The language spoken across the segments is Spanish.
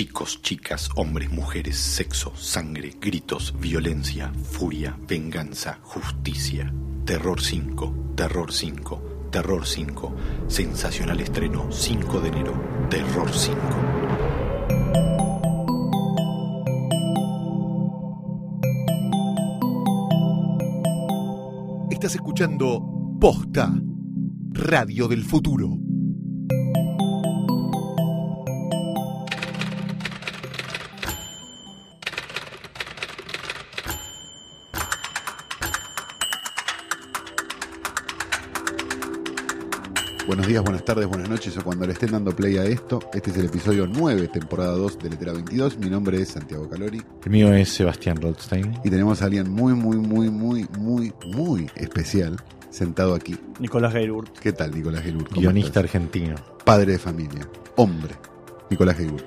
Chicos, chicas, hombres, mujeres, sexo, sangre, gritos, violencia, furia, venganza, justicia. Terror 5, Terror 5, Terror 5. Sensacional estreno 5 de enero. Terror 5. Estás escuchando Posta, Radio del Futuro. Buenos días, buenas tardes, buenas noches o cuando le estén dando play a esto. Este es el episodio 9, temporada 2 de Letera 22. Mi nombre es Santiago Calori El mío es Sebastián Rothstein. y tenemos a alguien muy, muy, muy, muy, muy, muy especial sentado aquí. Nicolás Gailurt. ¿Qué tal, Nicolás? ¿Cómo guionista estás? argentino. Padre de familia, hombre, Nicolás Gaylord.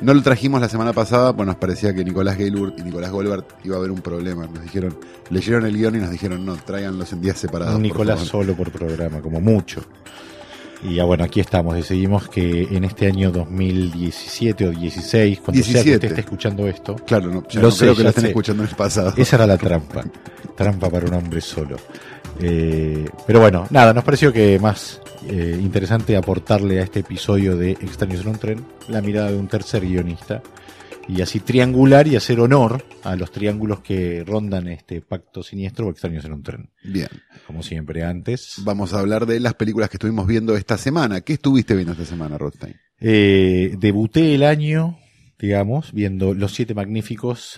No lo trajimos la semana pasada, pues nos parecía que Nicolás Gaylord y Nicolás Goldberg iba a haber un problema. Nos dijeron, leyeron el guion y nos dijeron, no, tráiganlos en días separados. Un Nicolás favor". solo por programa, como mucho. Y ya bueno, aquí estamos. Decidimos que en este año 2017 o 16, cuando sea que 17. usted esté escuchando esto, Claro, no, ya Lo no sé, creo que lo estén sé. escuchando en el pasado. esa era la trampa. Trampa para un hombre solo. Eh, pero bueno, nada, nos pareció que más eh, interesante aportarle a este episodio de Extraños en un tren la mirada de un tercer guionista y así triangular y hacer honor a los triángulos que rondan este pacto siniestro o Extraños en un tren. Bien, Como siempre antes. vamos a hablar de las películas que estuvimos viendo esta semana. ¿Qué estuviste viendo esta semana, Rothstein? Eh, debuté el año, digamos, viendo Los Siete Magníficos,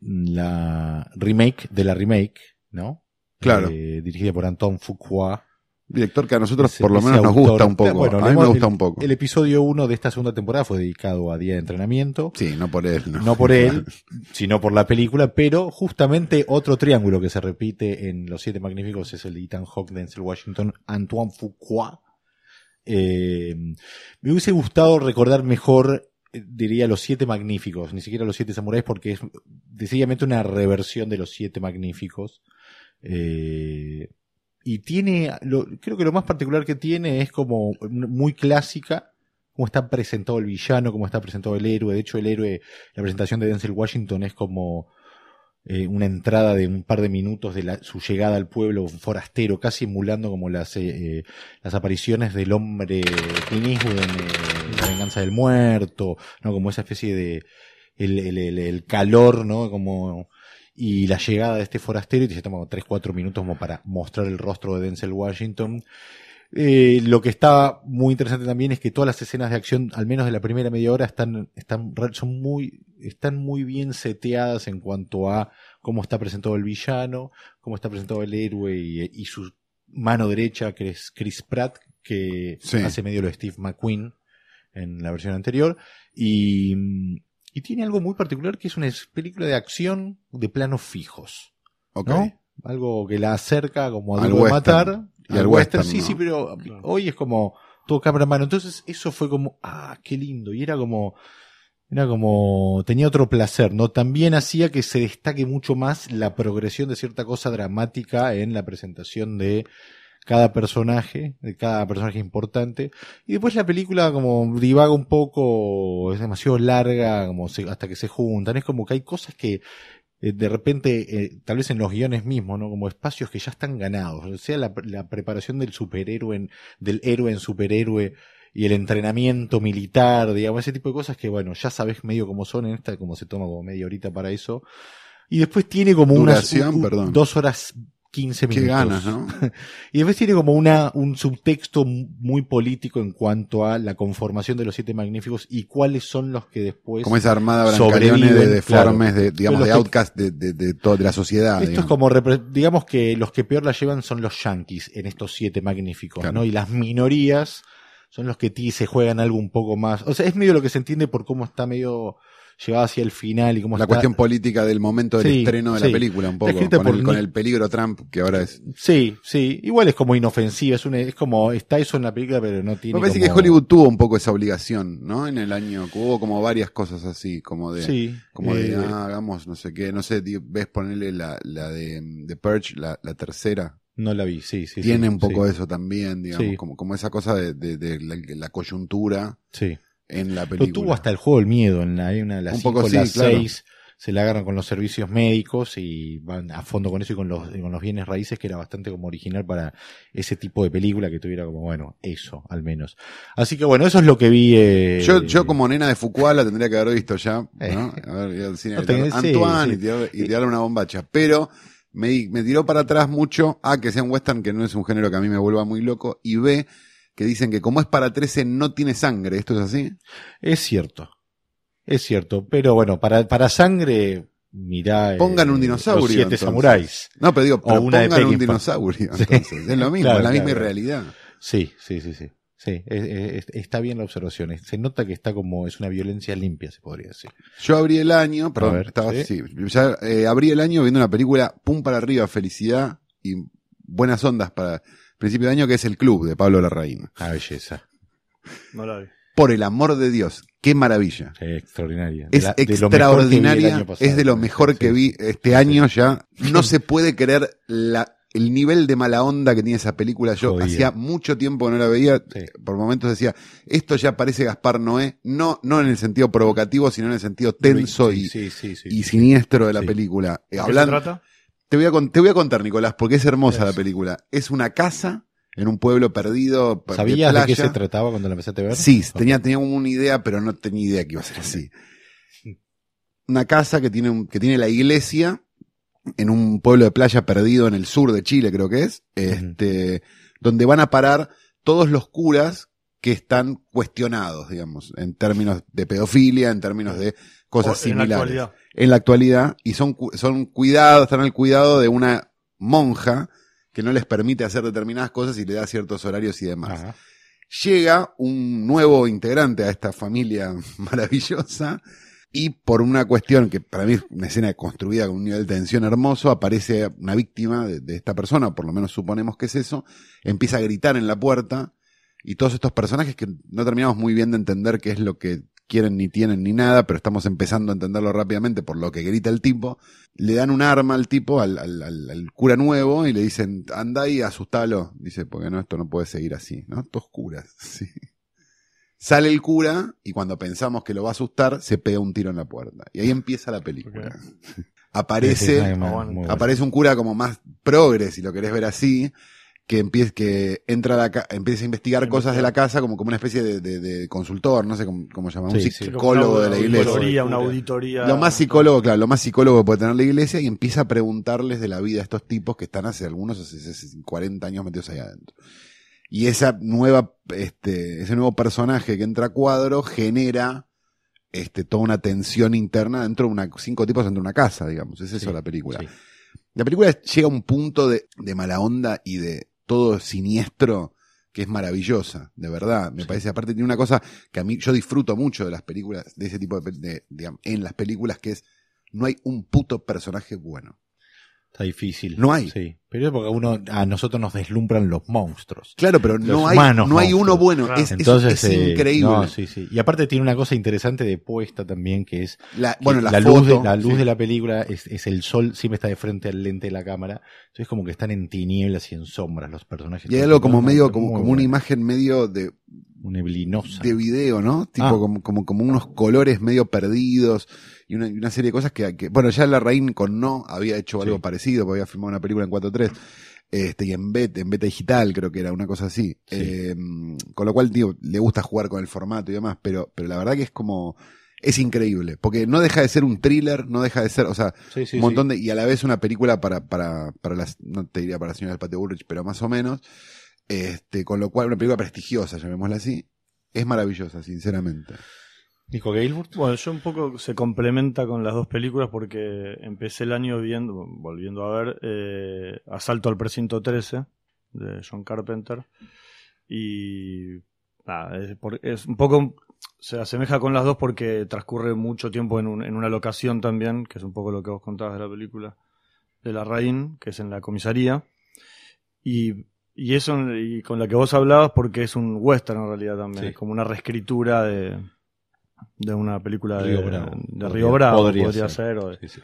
la remake de la remake, ¿no? Claro. Eh, dirigida por Anton Fuqua. Director que a nosotros Ese- por lo menos nos gusta un poco. Bueno, a mí me gusta el- un poco. El episodio 1 de esta segunda temporada fue dedicado a Día de Entrenamiento. Sí, no por él. No, No por él, sino por la película, pero justamente otro triángulo que se repite en Los Siete Magníficos es el de Ethan Hawke, Denzel Washington, Antoine Fuqua. Eh, me hubiese gustado recordar mejor, eh, diría, Los Siete Magníficos, ni siquiera Los Siete Samuráis, porque es decididamente una reversión de Los Siete Magníficos. Eh, y tiene, lo- creo que lo más particular que tiene es como muy clásica, cómo está presentado el villano, cómo está presentado el héroe. De hecho, el héroe, la presentación de Denzel Washington es como eh, una entrada de un par de minutos de la- su llegada al pueblo forastero, casi emulando como las, eh, eh, las apariciones del hombre Clint Eastwood en eh, La venganza del muerto, ¿no? Como esa especie de el, el, el, el calor, ¿no? Como y la llegada de este forastero y se toma como 3 4 minutos como para mostrar el rostro de Denzel Washington. Eh, lo que está muy interesante también es que todas las escenas de acción, al menos de la primera media hora, están, están, son muy, están muy bien seteadas en cuanto a cómo está presentado el villano, cómo está presentado el héroe y, y su mano derecha, que es Chris Pratt, que Sí. hace medio lo de Steve McQueen en la versión anterior. Y, y tiene algo muy particular que es una película de acción de planos fijos. Ok. ¿no? Algo que la acerca como a Duro de matar. Y al western, sí, ¿no? sí, pero hoy es como todo cámara en mano. Entonces eso fue como, ah, qué lindo. Y era como, era como, tenía otro placer, ¿no? También hacía que se destaque mucho más la progresión de cierta cosa dramática en la presentación de cada personaje, de cada personaje importante. Y después la película como divaga un poco, es demasiado larga, como se- hasta que se juntan. Es como que hay cosas que eh, de repente, eh, tal vez en los guiones mismos, ¿no? Como espacios que ya están ganados. O sea, la, la preparación del superhéroe, en- del héroe en superhéroe y el entrenamiento militar, digamos, ese tipo de cosas que, bueno, ya sabes medio cómo son en esta, como se toma como media horita para eso. Y después tiene como unas Duración, un- un- perdón. dos horas quince Qué minutos. ganas, ¿no? Y después tiene como una, un subtexto muy político en cuanto a la conformación de los siete magníficos y cuáles son los que después. Como esa armada brancaleone de sobreviven, deformes, claro. de, digamos, de outcast de, de, de, de la sociedad. Esto es como, digamos que los que peor la llevan son los yankees en estos siete magníficos, Claro. ¿no? Y las minorías son los que ti se juegan algo un poco más. O sea, es medio lo que se entiende por cómo está medio llevada hacia el final y cómo La está- cuestión política del momento del Sí, estreno de sí. la película, un poco. Con por el, con Nick- el peligro Trump, que ahora es. Sí, sí. Igual es como inofensiva, es, una, es como, está eso en la película, pero no tiene Me parece como- que Hollywood tuvo un poco esa obligación, ¿no? En el año, hubo como varias cosas así, como de. Sí. Como de, eh, ah, hagamos, no sé qué, no sé, ves ponerle la, la de, de Purge, la, la tercera, No la vi, sí, sí. tiene sí, un poco sí, eso también, digamos, Sí. como, como esa cosa de, de- de la, la coyuntura Sí. En la Lo película. tuvo hasta el juego del miedo, en la, una de las Un cinco, poco sí, las claro. seis, se la agarran con los servicios médicos y van a fondo con eso y con los, con los bienes raíces, que era bastante como original para ese tipo de película que tuviera como, bueno, eso, al menos. Así que bueno, eso es lo que vi. eh, Yo, yo como nena de Foucault la tendría que haber visto ya, ¿no? Eh. A ver, ir al cine, No tenés- Antoine sí. y tirar- y tirarle una bombacha. Pero me, me tiró para atrás mucho, A, que sea un western, que no es un género que a mí me vuelva muy loco, y B, que dicen que como es para 13 no tiene sangre. ¿Esto es así? Es cierto. Es cierto. Pero bueno, para, para sangre, mirá. eh, Pongan un dinosaurio, Los siete entonces. samuráis. No, pero digo, pero una pongan un dinosaurio. Entonces, es lo mismo, Claro, es la misma claro. realidad. Sí, sí, sí, sí. Sí, es- es- está bien la observación. Se nota que está como, es una violencia limpia, se podría decir. Yo abrí el año, perdón, ver, estaba ¿sí? así. Ya eh, abrí el año viendo una película Pum para arriba, felicidad y buenas ondas para principio de año, que es El Club de Pablo Larraín. Ah, belleza. No la vi. Por el amor de Dios, qué maravilla. Extraordinaria. De Es la- extraordinaria, pasado. es de lo mejor que vi este año ya. No se puede creer la, el nivel de mala onda que tiene esa película. Yo hacía mucho tiempo que no la veía. Sí. Por momentos decía, esto ya parece Gaspar Noé. No, no en el sentido provocativo, sino en el sentido tenso Sí, y, sí, sí, sí, y sí. siniestro de la Sí. película. ¿De qué se trata? Te voy, a, te voy a contar, Nicolás, porque es hermosa la película. Es una casa en un pueblo perdido. de ¿Sabías de, qué se trataba cuando la empezaste a ver? Sí, tenía, tenía una idea, pero no tenía idea que iba a ser así. Una casa que tiene, un- que tiene la iglesia en un pueblo de playa perdido en el sur de Chile, creo que es, este, donde van a parar todos los curas que están cuestionados, digamos, en términos de pedofilia, en términos de cosas O- en la similares actualidad. en la actualidad y son, son cuidados, están al cuidado de una monja que no les permite hacer determinadas cosas y le da ciertos horarios y demás. Ajá. Llega un nuevo integrante a esta familia maravillosa y por una cuestión que para mí es una escena construida con un nivel de tensión hermoso, aparece una víctima de, de esta persona, o por lo menos suponemos que es eso, empieza a gritar en la puerta y todos estos personajes que no terminamos muy bien de entender qué es lo que quieren ni tienen ni nada, pero estamos empezando a entenderlo rápidamente por lo que grita el tipo, le dan un arma al tipo, al, al- al- al cura nuevo, y le dicen, anda y asustalo. Dice, porque no, esto no puede seguir así, ¿no? Estos curas, sí. Sale el cura, y cuando pensamos que lo va a asustar, se pega un tiro en la puerta. Y ahí empieza la película. Aparece, Sí, sí, aparece un cura como más progre, si lo querés ver así, que empieza, que entra a la ca- empieza a investigar cosas de la casa como, como una especie de, de- de consultor, no sé cómo, cómo llamar, un Sí, psicólogo de la Una iglesia. auditoría, una auditoría. Lo más psicólogo, claro, lo más psicólogo que puede tener la iglesia y empieza a preguntarles de la vida de estos tipos que están hace algunos, hace, hace 40 años metidos ahí adentro. Y esa nueva, este, ese nuevo personaje que entra a cuadro genera, este, toda una tensión interna dentro de una, cinco tipos dentro de una casa, digamos. Es eso Sí, la película. sí. La película llega a un punto de, de mala onda y de todo siniestro que es maravillosa, de verdad. Me parece, aparte tiene una cosa que a mí, yo disfruto mucho de las películas, de ese tipo de, de- digamos, en las películas que es, no hay un puto personaje bueno. Está difícil. No hay. Sí. Pero es porque uno, a nosotros nos deslumbran los monstruos. Claro, pero Los no hay, no hay uno bueno. Claro. Es, es- Entonces, es, eh, increíble. no, sí, sí. Y aparte tiene una cosa interesante de puesta también, que es La, que bueno, la, la, foto, luz, de, la luz sí. de la película es, es el sol, siempre está de frente al lente de la cámara. Entonces como que están en tinieblas y en sombras los personajes. Y hay algo como medio, como, como una imagen medio de, neblinosa. de video, ¿no? Tipo Ah. como, como, como unos colores medio perdidos y una, y una serie de cosas que, que- bueno, ya la Rain con No había hecho algo Sí. parecido, porque había filmado una película en 4.3, este, y en beta, en beta digital creo que era una cosa así. Sí. Eh, con lo cual, tío, le gusta jugar con el formato y demás, pero, pero la verdad que es como, es increíble, porque no deja de ser un thriller, no deja de ser, o sea, Sí, sí, un montón de, y a la vez una película para, para, para las, no te diría para la señora del Patio pero más o menos, este, con lo cual una película prestigiosa, llamémosla así, es maravillosa, sinceramente. Nico Gailburt. Bueno, yo un poco se complementa con las dos películas porque empecé el año viendo, volviendo a ver, eh, Asalto al Precinto 13 de John Carpenter. Y nada, es, por- es un poco se asemeja con las dos porque transcurre mucho tiempo en, un- en una locación también, que es un poco lo que vos contabas de la película, de la Rain, que es en la comisaría. Y, y eso, y con la que vos hablabas, porque es un western en realidad también, Sí. es como una reescritura de, de una película de Río Bravo. De Podría- Río Bravo podría podría, ser. ser. o de- Sí, sí.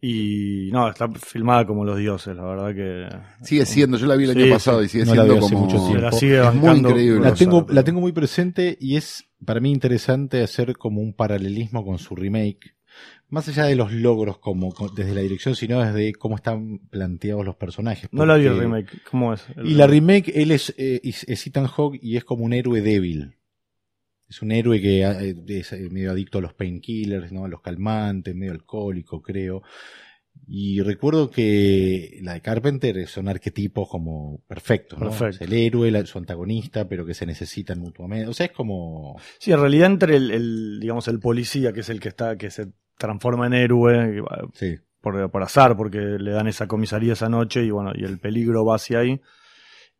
y no, está filmada como los dioses, la verdad que... Sigue siendo, yo la vi el año pasado sí. y sigue No la siendo como. mucho tiempo. la sigue Es muy increíble. La tengo, la tengo muy presente y es para mí interesante hacer como un paralelismo con su remake. Más allá de los logros como desde la dirección, sino desde cómo están planteados los personajes. No la vi el remake, ¿cómo es? El- Y la remake, él es, eh, es, es Ethan Hawke y es como un héroe débil. Es un héroe que eh, es eh, medio adicto a los painkillers, ¿no? a los calmantes, medio alcohólico, creo. Y recuerdo que la de Carpenter son arquetipos como perfectos, ¿no? Perfecto. Es el héroe, su antagonista, pero que se necesitan mutuamente. O sea, es como... Sí, en realidad entre el, el, digamos, el policía, que es el que está, que se transforma en héroe, Sí. por, por azar, porque le dan esa comisaría esa noche, y bueno, y el peligro va hacia ahí,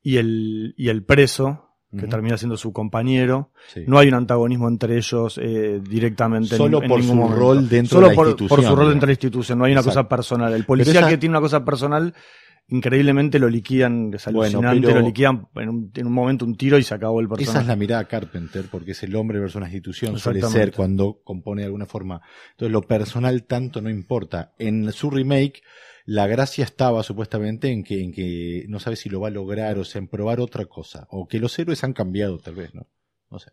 y el, y el preso, que termina siendo su compañero, sí. no hay un antagonismo entre ellos eh, directamente. en- Solo en por ningún su momento. rol dentro Solo de la por, institución. por su rol dentro de la institución, no hay una Exacto. cosa personal. El policía esa- que tiene una cosa personal, increíblemente lo liquidan, es Bueno, alucinante, pero- lo liquidan en un, en un momento un tiro y se acabó el personaje. Esa es la mirada Carpenter, porque es el hombre versus una institución, suele ser cuando compone de alguna forma. Entonces lo personal tanto no importa. En su remake, la gracia estaba supuestamente en que, en que no sabe si lo va a lograr, o sea, en probar otra cosa. O que los héroes han cambiado, tal vez, ¿no? No sé.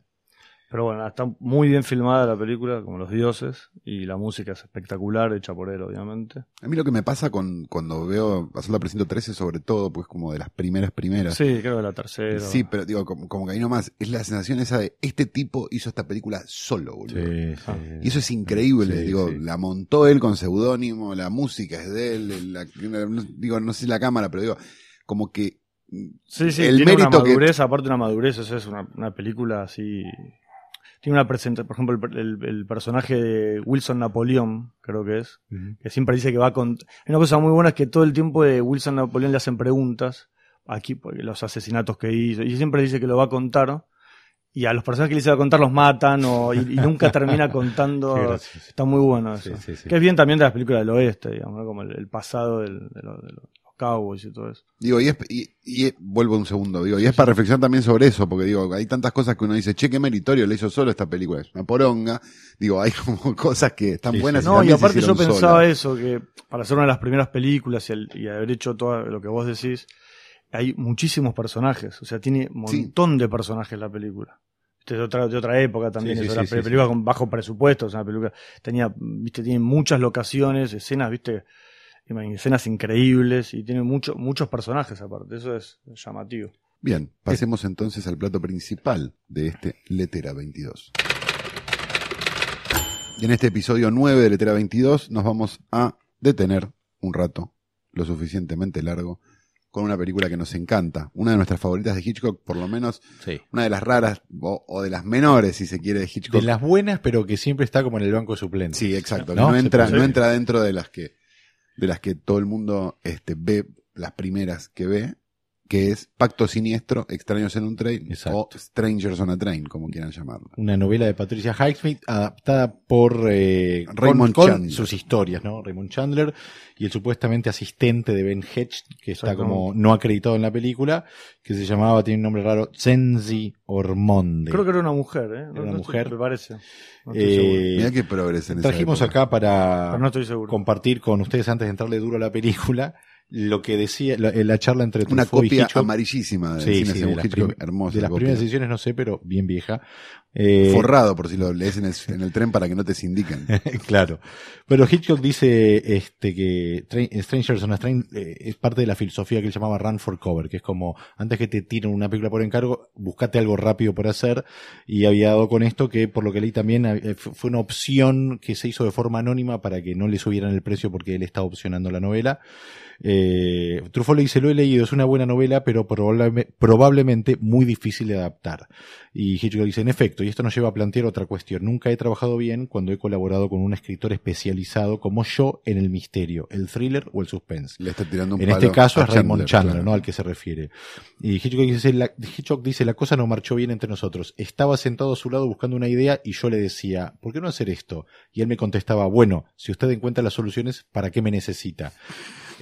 Pero bueno, está muy bien filmada la película, como los dioses, y la música es espectacular, hecha por él, obviamente. A mí lo que me pasa con cuando veo Azul Precinto 13, sobre todo, pues como de las primeras primeras. Sí, creo que la tercera. Sí, pero digo, como, como que ahí nomás, es la sensación esa de este tipo hizo esta película solo, boludo. Ah. Y eso es increíble, Sí, digo, sí. la montó él con seudónimo, la música es de él, la- no- digo, no sé la cámara, pero digo, como que Sí, sí, el tiene una mérito que- madurez, aparte de una madurez, eso es una, una película así... Tiene una presentación, por ejemplo, el, el- el personaje de Wilson Napoleón, creo que es, que siempre dice que va con... Hay una cosa muy buena es que todo el tiempo de Wilson Napoleón le hacen preguntas, aquí los asesinatos que hizo, y siempre dice que lo va a contar, y a los personajes que le dice va a contar los matan, o, y, y nunca termina contando... Está muy bueno eso. Sí, sí, sí. Que es bien también de las películas del oeste, digamos, ¿no? como el, el pasado del- de, lo- de los cowboys y todo eso. Digo, y, es, y, y es- vuelvo un segundo, digo, y es para reflexionar también sobre eso, porque digo, hay tantas cosas que uno dice, che, qué meritorio le hizo solo esta película, es una poronga, digo, hay como cosas que están Sí, buenas sí. y No, y aparte yo pensaba eso, que para ser una de las primeras películas y, el- y haber hecho todo lo que vos decís, hay muchísimos personajes, o sea, tiene un Sí. montón de personajes la película. Este es de otra, de otra época también, Sí, es una sí, pe- sí, película sí. con bajo presupuesto, es una película, tenía, viste, tiene muchas locaciones, escenas, viste, escenas increíbles y tiene mucho, muchos personajes aparte, eso es llamativo. Bien, pasemos entonces al plato principal de este Letera 22. Y en este episodio 9 de Letera 22 nos vamos a detener un rato, lo suficientemente largo, con una película que nos encanta, una de nuestras favoritas de Hitchcock, por lo menos Sí. una de las raras o, o de las menores, si se quiere, de Hitchcock. De las buenas, pero que siempre está como en el banco suplente. Sí, exacto. ¿No? Entra, no entra dentro de las que, de las que todo el mundo este, ve, las primeras que ve, que es Pacto Siniestro, Extraños en un Train, Exacto. o Strangers on a Train, como quieran llamarla. Una novela de Patricia Highsmith adaptada por eh, Raymond con, con Chandler. sus historias, ¿no? Raymond Chandler y el supuestamente asistente de Ben Hedge, que está como no acreditado en la película, que se llamaba, tiene un nombre raro, Zenzi Ormonde. Creo que era una mujer, ¿eh? No- Era una no estoy- mujer. me parece. No estoy Eh, seguro. Mirá qué progresa en esa Trajimos época. acá para no estoy compartir con ustedes antes de entrarle duro a la película lo que decía la, la charla entre una Truffaut y copia Hitchcock. amarillísima de Sí, sí, de las, Hitchcock, hermosa de las copia. primeras ediciones no sé, pero bien vieja. Eh, Forrado por si lo lees en el, en el tren para que no te sindiquen. claro. Pero Hitchcock dice este que Tra- Strangers on a Train eh, es parte de la filosofía que él llamaba Run for Cover, que es como antes que te tiren una película por encargo, buscate algo rápido por hacer. Y había dado con esto que, por lo que leí también, eh, fu- fue una opción que se hizo de forma anónima para que no le subieran el precio porque él estaba opcionando la novela. Eh, Truffaut le dice, lo he leído, es una buena novela, pero probable- probablemente muy difícil de adaptar. Y Hitchcock dice, en efecto, y esto nos lleva a plantear otra cuestión. Nunca he trabajado bien cuando he colaborado con un escritor especializado como yo en el misterio, el thriller o el suspense. Le está tirando un En palo este caso es Raymond Chandler, claro. ¿no? Al que se refiere. Y Hitchcock dice, la, Hitchcock dice, la cosa no marchó bien entre nosotros. Estaba sentado a su lado buscando una idea y yo le decía, ¿por qué no hacer esto? Y él me contestaba, bueno, si usted encuentra las soluciones, ¿para qué me necesita?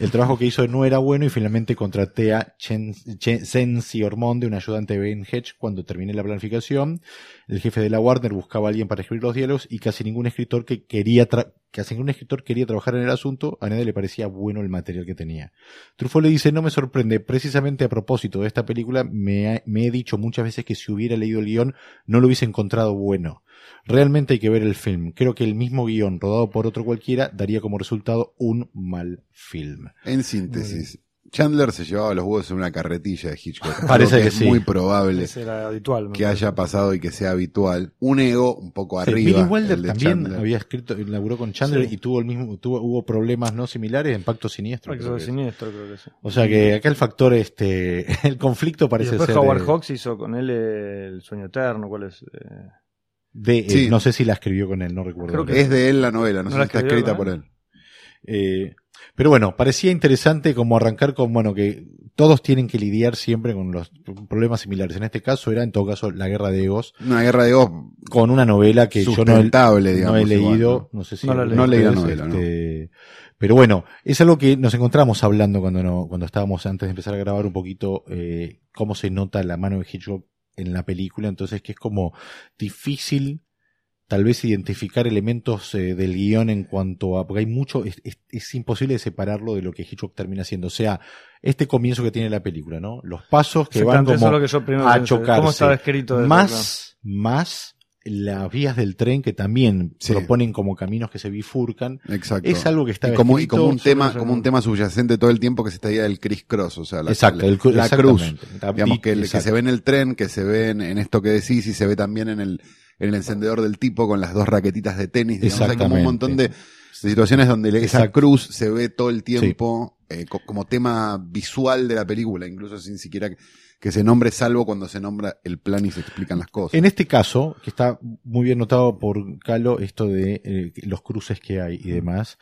El trabajo que hizo no era bueno y finalmente contraté a Sensi Ormonde, un ayudante de Ben Hedge, cuando terminé la planificación. El jefe de la Warner buscaba a alguien para escribir los diálogos y casi ningún escritor que quería casi ningún escritor quería trabajar en el asunto, a nadie le parecía bueno el material que tenía. Truffaut le dice, no me sorprende, precisamente a propósito de esta película, me, me he dicho muchas veces que si hubiera leído el guion no lo hubiese encontrado bueno. Realmente hay que ver el film. Creo que el mismo guion, rodado por otro cualquiera, daría como resultado un mal film. En síntesis, Chandler se llevaba los huevos en una carretilla de Hitchcock. Parece Algo que es sí. muy probable habitual. que haya pasado y que sea habitual. Un ego un poco Sí, arriba. Billy Wilder el de también Chandler. había escrito, laburó con Chandler Sí. y tuvo el mismo, tuvo, hubo problemas no similares en Pacto Siniestro. Pacto creo que es. siniestro, creo que sí. O sea que acá el factor, este, el conflicto Y parece después ser Howard de- Hawks hizo con él El Sueño Eterno, ¿cuál es? Eh, de, eh, Sí. no sé si la escribió con él, no recuerdo. Creo que Es de él la novela, no, ¿No sé la si está escrita por él? él. Eh, pero bueno, parecía interesante como arrancar con, bueno, que todos tienen que lidiar siempre con los problemas similares. En este caso era, en todo caso, la guerra de egos, Una guerra de egos con una novela que yo no he, sustentable, no digamos. he igual, leído, ¿no? no sé si No la leí. No leí la novela, este, Pero bueno, es algo que nos encontramos hablando cuando no, cuando estábamos antes de empezar a grabar un poquito eh, cómo se nota la mano de Hitchcock en la película, entonces que es como difícil tal vez identificar elementos eh, del guion en cuanto a, porque hay mucho, es, es- es imposible separarlo de lo que Hitchcock termina haciendo, o sea, este comienzo que tiene la película, ¿no? Los pasos que van como que yo a chocarse. ¿Cómo estaba escrito? más, más las vías del tren que también Sí. proponen como caminos que se bifurcan. Exacto. Es algo que está y como, y como un tema, como un tema subyacente todo el tiempo que se está ahí del criss cross, o sea, la, Exacto, la, el cru- la cruz. exactamente. Digamos que, se ve en el tren, que se ve en, en esto que decís y se ve también en el, en el encendedor del tipo con las dos raquetitas de tenis. Digamos, hay como un montón de, de situaciones donde esa cruz se ve todo el tiempo eh, co- como tema visual de la película, incluso sin siquiera que, que se nombre, salvo cuando se nombra el plan y se explican las cosas. En este caso, que está muy bien notado por Calo, esto de eh, los cruces que hay y demás,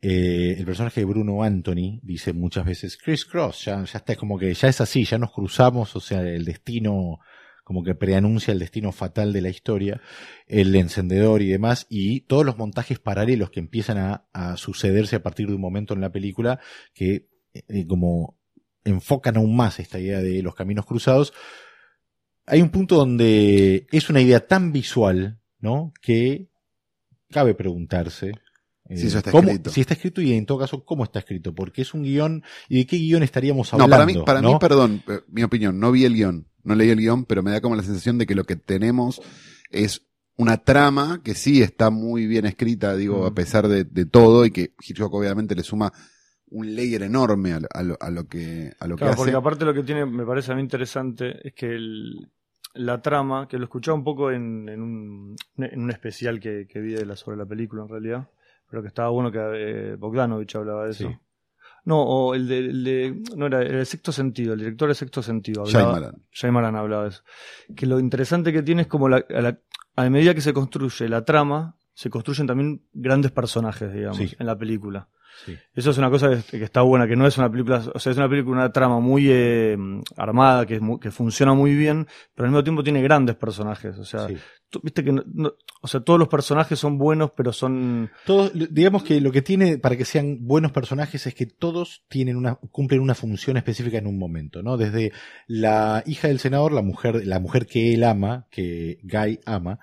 eh, el personaje de Bruno Anthony dice muchas veces, Chris Cross, ya, ya está como que ya es así, ya nos cruzamos, o sea, el destino como que preanuncia el destino fatal de la historia, el encendedor y demás, y todos los montajes paralelos que empiezan a, sucederse a partir de un momento en la película que eh, como enfocan aún más esta idea de los caminos cruzados. Hay un punto donde es una idea tan visual, ¿no? Que cabe preguntarse. Eh, Si eso está cómo- escrito. Si está escrito y en todo caso, ¿cómo está escrito? Porque es un guion, ¿y de qué guion estaríamos No, hablando? para mí, para mí, ¿no? perdón, eh, mi opinión, no vi el guion, no leí el guion, pero me da como la sensación de que lo que tenemos es una trama que sí está muy bien escrita, digo, Mm. a pesar de, de todo, y que Hitchcock obviamente le suma un layer enorme a, lo- a lo, a lo que, a lo Claro, que porque hace. aparte lo que tiene, me parece a mí interesante, es que el- la trama, que lo escuchaba un poco en, en un, en un especial que, que vi de la, sobre la película en realidad, pero que estaba bueno que eh, Bogdanovich hablaba de eso. Sí. No, o el de, el de- no era el sexto sentido, el director de sexto sentido hablaba. Shyamalan. Shyamalan hablaba de eso. Que lo interesante que tiene es como la, a, la- a medida que se construye la trama, se construyen también grandes personajes, digamos, Sí. en la película. Sí. Eso es una cosa que, que está buena, que no es una película, o sea, es una película, una trama muy eh, armada, que, que funciona muy bien, pero al mismo tiempo tiene grandes personajes. O sea, Sí. viste que no- no- o sea, todos los personajes son buenos, pero son Todos, digamos que lo que tiene para que sean buenos personajes es que todos tienen una, cumplen una función específica en un momento, ¿no? Desde la hija del senador, la mujer, la mujer que él ama, que Guy ama,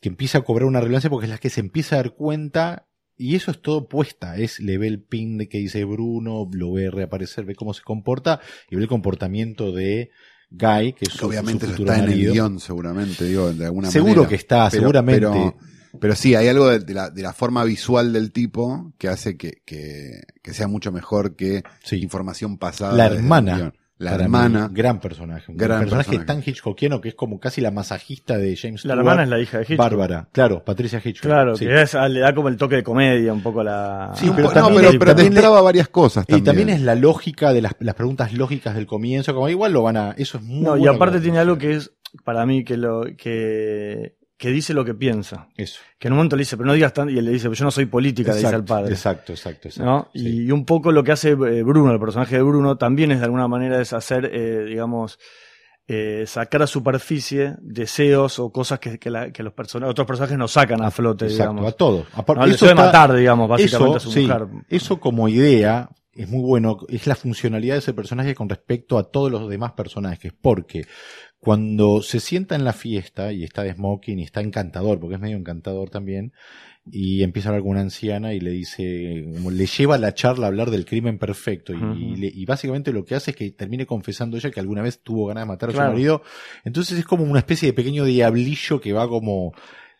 que empieza a cobrar una relevancia porque es la que se empieza a dar cuenta y eso es todo puesta, es, le ve el pin de que dice Bruno, lo ve reaparecer, ve cómo se comporta y ve el comportamiento de Guy, que es Que su, obviamente su futuro está en el guion, seguramente, digo, de alguna Seguro manera. que está, Pero- seguramente. Pero, pero sí, hay algo de, de la, de la forma visual del tipo que hace que, que, que sea mucho mejor que Sí. información pasada. La hermana. La Para hermana. mí, gran personaje. Un Gran personaje, personaje. tan Hitchcockiano que es como casi la masajista de James La Stewart. hermana es la hija de Hitchcock. Bárbara, claro, Patricia Hitchcock. Claro, sí. que es- le da como el toque de comedia un poco a la. Sí, pero no, también pero, es- pero también le- destraba varias cosas Y también. es la lógica de las, las preguntas lógicas del comienzo, como igual lo van a, eso es muy No, y aparte tiene algo que es, para mí, que lo que, que dice lo que piensa. Eso. Que en un momento le dice, pero no digas tanto, y él le dice, pero yo no soy política, le dice al padre. Exacto, exacto, exacto. ¿no? sí. Y un poco lo que hace eh, Bruno, el personaje de Bruno, también es de alguna manera es hacer, eh, digamos, eh, sacar a superficie deseos o cosas que, que, la- que los persona- otros personajes no sacan a flote, Exacto, digamos. a todo. Aparte, No, le eso de matar, digamos, básicamente eso, a su sí, mujer. eso como idea es muy bueno, es la funcionalidad de ese personaje con respecto a todos los demás personajes, porque cuando se sienta en la fiesta y está de smoking y está encantador, porque es medio encantador también, y empieza a hablar con una anciana y le dice, como le lleva la charla a hablar del crimen perfecto y, Ujú. y le- y básicamente lo que hace es que termine confesando ella que alguna vez tuvo ganas de matar a Claro. su marido, entonces es como una especie de pequeño diablillo que va como,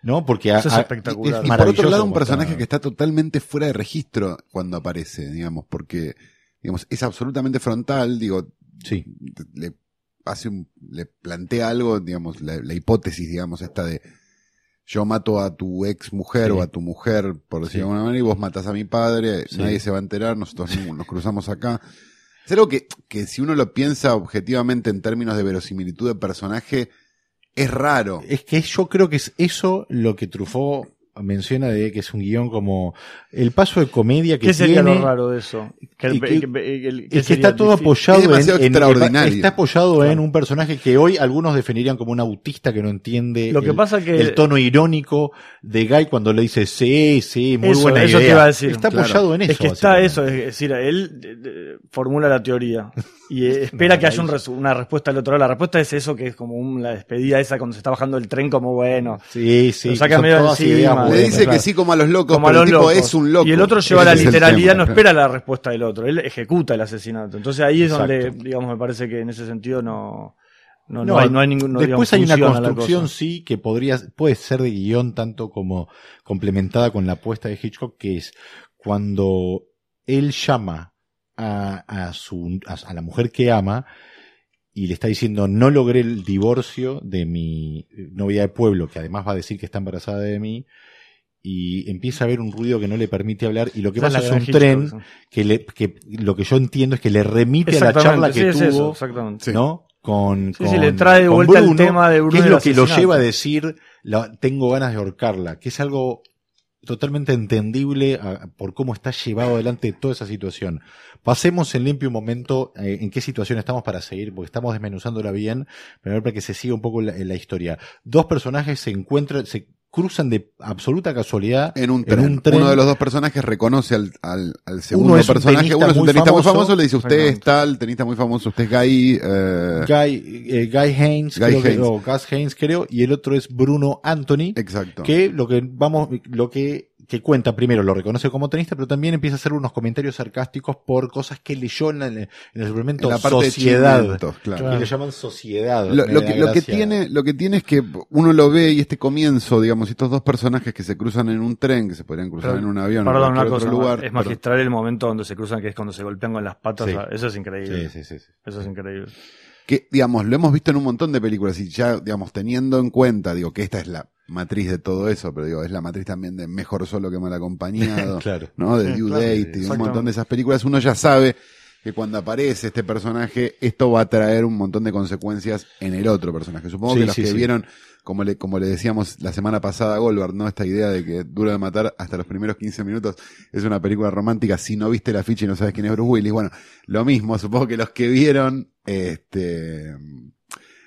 ¿no? Porque a- Eso es a- espectacular. Y por otro lado, un personaje está- que está totalmente fuera de registro cuando aparece, digamos, porque digamos, es absolutamente frontal, digo, Sí. le hace un, le plantea algo, digamos, la, la hipótesis, digamos, esta de yo mato a tu ex mujer Sí. o a tu mujer, por decirlo Sí. de alguna manera, y vos matás a mi padre, Sí. nadie se va a enterar, nosotros no- nos cruzamos acá. Es algo que, que si uno lo piensa objetivamente en términos de verosimilitud de personaje, es raro. Es que yo creo que es eso lo que Truffaut menciona de que es un guion como el paso de comedia que ¿Qué sería tiene. lo raro de eso? Que el- que- que- que- el- que Es que sería está todo difícil? apoyado Es en, está apoyado en un personaje que hoy algunos definirían como un autista que no entiende Lo que el, pasa que el tono irónico de Guy cuando le dice sí, sí, muy Eso, buena eso te idea. iba a decir. Está Claro. apoyado en eso. Es que está eso, es decir, él eh, eh, formula la teoría y eh, espera que haya un una respuesta del otro lado. La respuesta es eso, que es como un- la despedida esa cuando se está bajando el tren, como bueno. Sí, sí. Lo saca medio encima. ideas Le dice claro. que sí como a los locos, Como a pero el tipo locos. es un loco. Y el otro lleva Ese la literalidad, tema. no espera la respuesta del otro, él ejecuta el asesinato. Entonces ahí es donde, digamos, me parece que en ese sentido no, no, no No, hay, no hay ningún. no, Después digamos, hay una construcción, sí, que podría, puede ser de guion tanto como complementada con la apuesta de Hitchcock, que es cuando él llama a, a su, a, a la mujer que ama y le está diciendo no logré el divorcio de mi novia de pueblo, que además va a decir que está embarazada de mí, y empieza a haber un ruido que no le permite hablar, y lo que pasa es un tren que, le, que lo que yo entiendo es que le remite a la charla sí, que es eso, tuvo exactamente. ¿no? Con, Sí, con, sí, le trae de con vuelta el tema de Bruno que es lo que lo lleva a decir, la- tengo ganas de ahorcarla, que es algo totalmente entendible a- por cómo está llevado adelante toda esa situación. Pasemos en limpio un momento eh, en qué situación estamos para seguir, porque estamos desmenuzándola bien, pero para que se siga un poco la, la historia. Dos personajes se encuentran, se cruzan de absoluta casualidad En un, tren. Uno de los dos personajes reconoce al, al, al segundo Uno es un personaje. Uno es un tenista muy famoso. Le dice, usted es tal, tenista muy famoso, usted es Guy. eh, Guy, eh, Guy Haynes, Guy creo que- Haynes. o Gus Haynes creo, y el otro es Bruno Anthony. exacto. que lo que vamos, lo que, que cuenta primero lo reconoce como tenista, pero también empieza a hacer unos comentarios sarcásticos por cosas que leyó en el, en el suplemento En la parte Sociedad. de claro. Que le llaman Sociedad. Lo, que, lo que tiene, lo que tiene es que uno lo ve y este comienzo, digamos, estos dos personajes que se cruzan en un tren, que se podrían cruzar Pero, en un avión o en Perdón, una cosa. otro lugar. es pero- magistral el momento donde se cruzan, que es cuando se golpean con las patas. Sí. Eso es increíble. Sí, sí, sí. sí. Eso es increíble. Que, digamos, lo hemos visto en un montón de películas y ya, digamos, teniendo en cuenta, digo, que esta es la matriz de todo eso, pero digo, es la matriz también de Mejor Solo que Mal Acompañado, Claro. ¿no? De Due claro, Date y un montón de esas películas, uno ya sabe que cuando aparece este personaje, esto va a traer un montón de consecuencias en el otro personaje. Supongo Sí, que los sí, que sí. vieron, como le, como le decíamos la semana pasada a Goldberg, ¿no? Esta idea de que Duro de Matar hasta los primeros 15 minutos es una película romántica si no viste la ficha y no sabes quién es Bruce Willis. Bueno, lo mismo, supongo que los que vieron, este,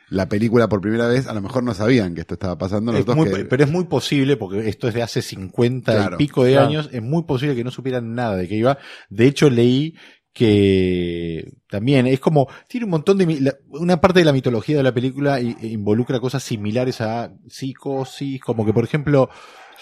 la película por primera vez, a lo mejor no sabían que esto estaba pasando. Los Es dos muy- que- Pero es muy posible, porque esto es de hace 50 Claro, y pico de claro. años, es muy posible que no supieran nada de qué iba. De hecho, leí que también es como, tiene un montón de, una parte de la mitología de la película i- involucra cosas similares a psicosis, como que por ejemplo,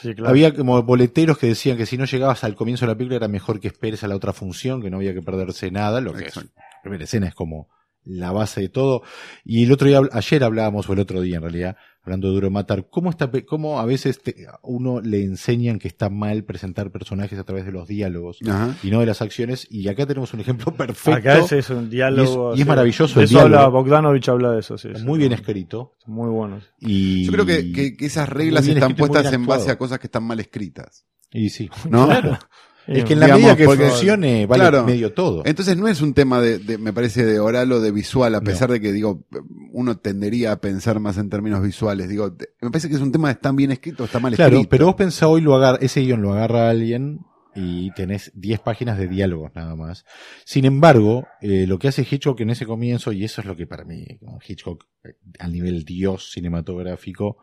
Sí, claro. había como boleteros que decían que si no llegabas al comienzo de la película era mejor que esperes a la otra función, que no había que perderse nada, lo que es, la primera escena es como la base de todo. Y el otro día, ayer hablábamos, o el otro día en realidad, hablando de Duro Matar, cómo, está, cómo a veces te- uno le enseñan que está mal presentar personajes a través de los diálogos Ajá. y no de las acciones. Y acá tenemos un ejemplo perfecto. Acá ese es un diálogo. Y es- y es sí. maravilloso De el eso habla, diálogo. Bogdanovich habla de eso, sí. sí. muy bien escrito. Muy bueno. Y, Yo creo que, que- que esas reglas están puestas en base a cosas que están mal escritas. y sí. ¿No? Es que en la Digamos, medida que funcione, vale claro. medio todo. Entonces no es un tema de, de- me parece, de oral o de visual, a No. pesar de que, digo, uno tendería a pensar más en términos visuales. Digo, me parece que es un tema de están bien escrito o está mal Claro, escrito. pero vos pensá hoy lo agarra, ese guion lo agarra alguien y tenés 10 páginas de diálogos nada más. Sin embargo, eh, lo que hace Hitchcock en ese comienzo, y eso es lo que para mí, Hitchcock, eh, al nivel dios cinematográfico,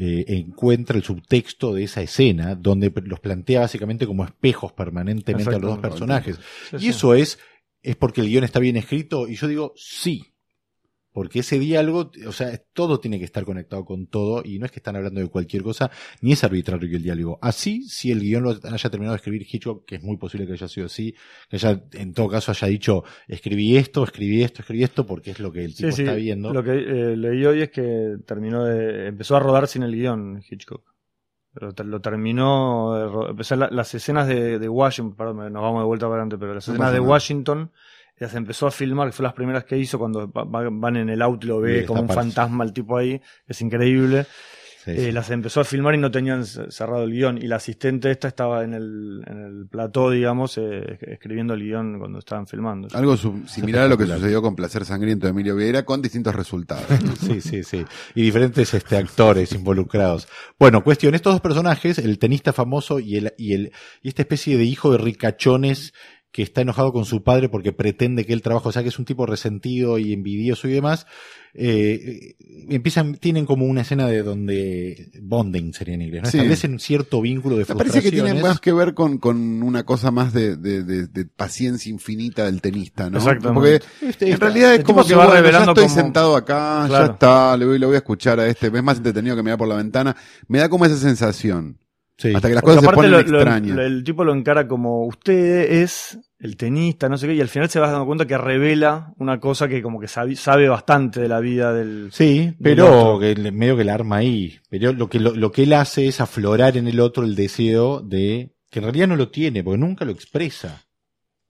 eh, encuentra el subtexto de esa escena, donde los plantea básicamente como espejos permanentemente a los dos personajes. Sí, Y sí. eso es, es porque el guion está bien escrito, y yo digo, sí. Porque ese diálogo, o sea, todo tiene que estar conectado con todo, y no es que están hablando de cualquier cosa, ni es arbitrario el diálogo. Así, si el guion lo haya terminado de escribir Hitchcock, que es muy posible que haya sido así, que haya, en todo caso haya dicho, escribí esto, escribí esto, escribí esto, porque es lo que el tipo Sí, sí. está viendo. Lo que eh, leí hoy es que terminó de. empezó a rodar sin el guion Hitchcock. Pero te- lo terminó. de la- las escenas de, de Washington. Perdón, nos vamos de vuelta para adelante, pero las escenas de. Washington las empezó a filmar, que fue las primeras que hizo cuando va- va- van en el auto y lo ve Sí, como un fantasma el tipo ahí. Es increíble. Sí, sí. Eh, las empezó a filmar y no tenían cerrado el guion. Y la asistente esta estaba en el, en el plató, digamos, eh, escribiendo el guion cuando estaban filmando. Algo similar a lo que sucedió con Placer Sangriento de Emilio Vieira, con distintos resultados. Sí, sí, sí. Y diferentes este, actores involucrados. Bueno, cuestión, estos dos personajes, el tenista famoso y el, y el, y esta especie de hijo de ricachones que está enojado con su padre porque pretende que él trabaje, o sea que es un tipo resentido y envidioso y demás, eh, empiezan, tienen como una escena de donde bonding sería en inglés, ¿no? Sí. Establecen un cierto vínculo de Me parece que tiene frustraciones. más que ver con, con una cosa más de, de- de- de paciencia infinita del tenista, ¿no? Porque Este, en realidad es como que va bueno, ya revelando estoy como- sentado acá, ya está, le voy, lo voy a escuchar a este, es más entretenido que mirar por la ventana. Me da como esa sensación. Sí. Hasta que las Porque cosas se aparte ponen lo- extrañas. lo- el tipo lo encara como usted es el tenista, no sé qué, y al final se va dando cuenta que revela una cosa que como que sabe, sabe bastante de la vida del... Sí, pero que medio que la arma ahí. Pero lo que, lo, lo que él hace es aflorar en el otro el deseo de, que en realidad no lo tiene, porque nunca lo expresa.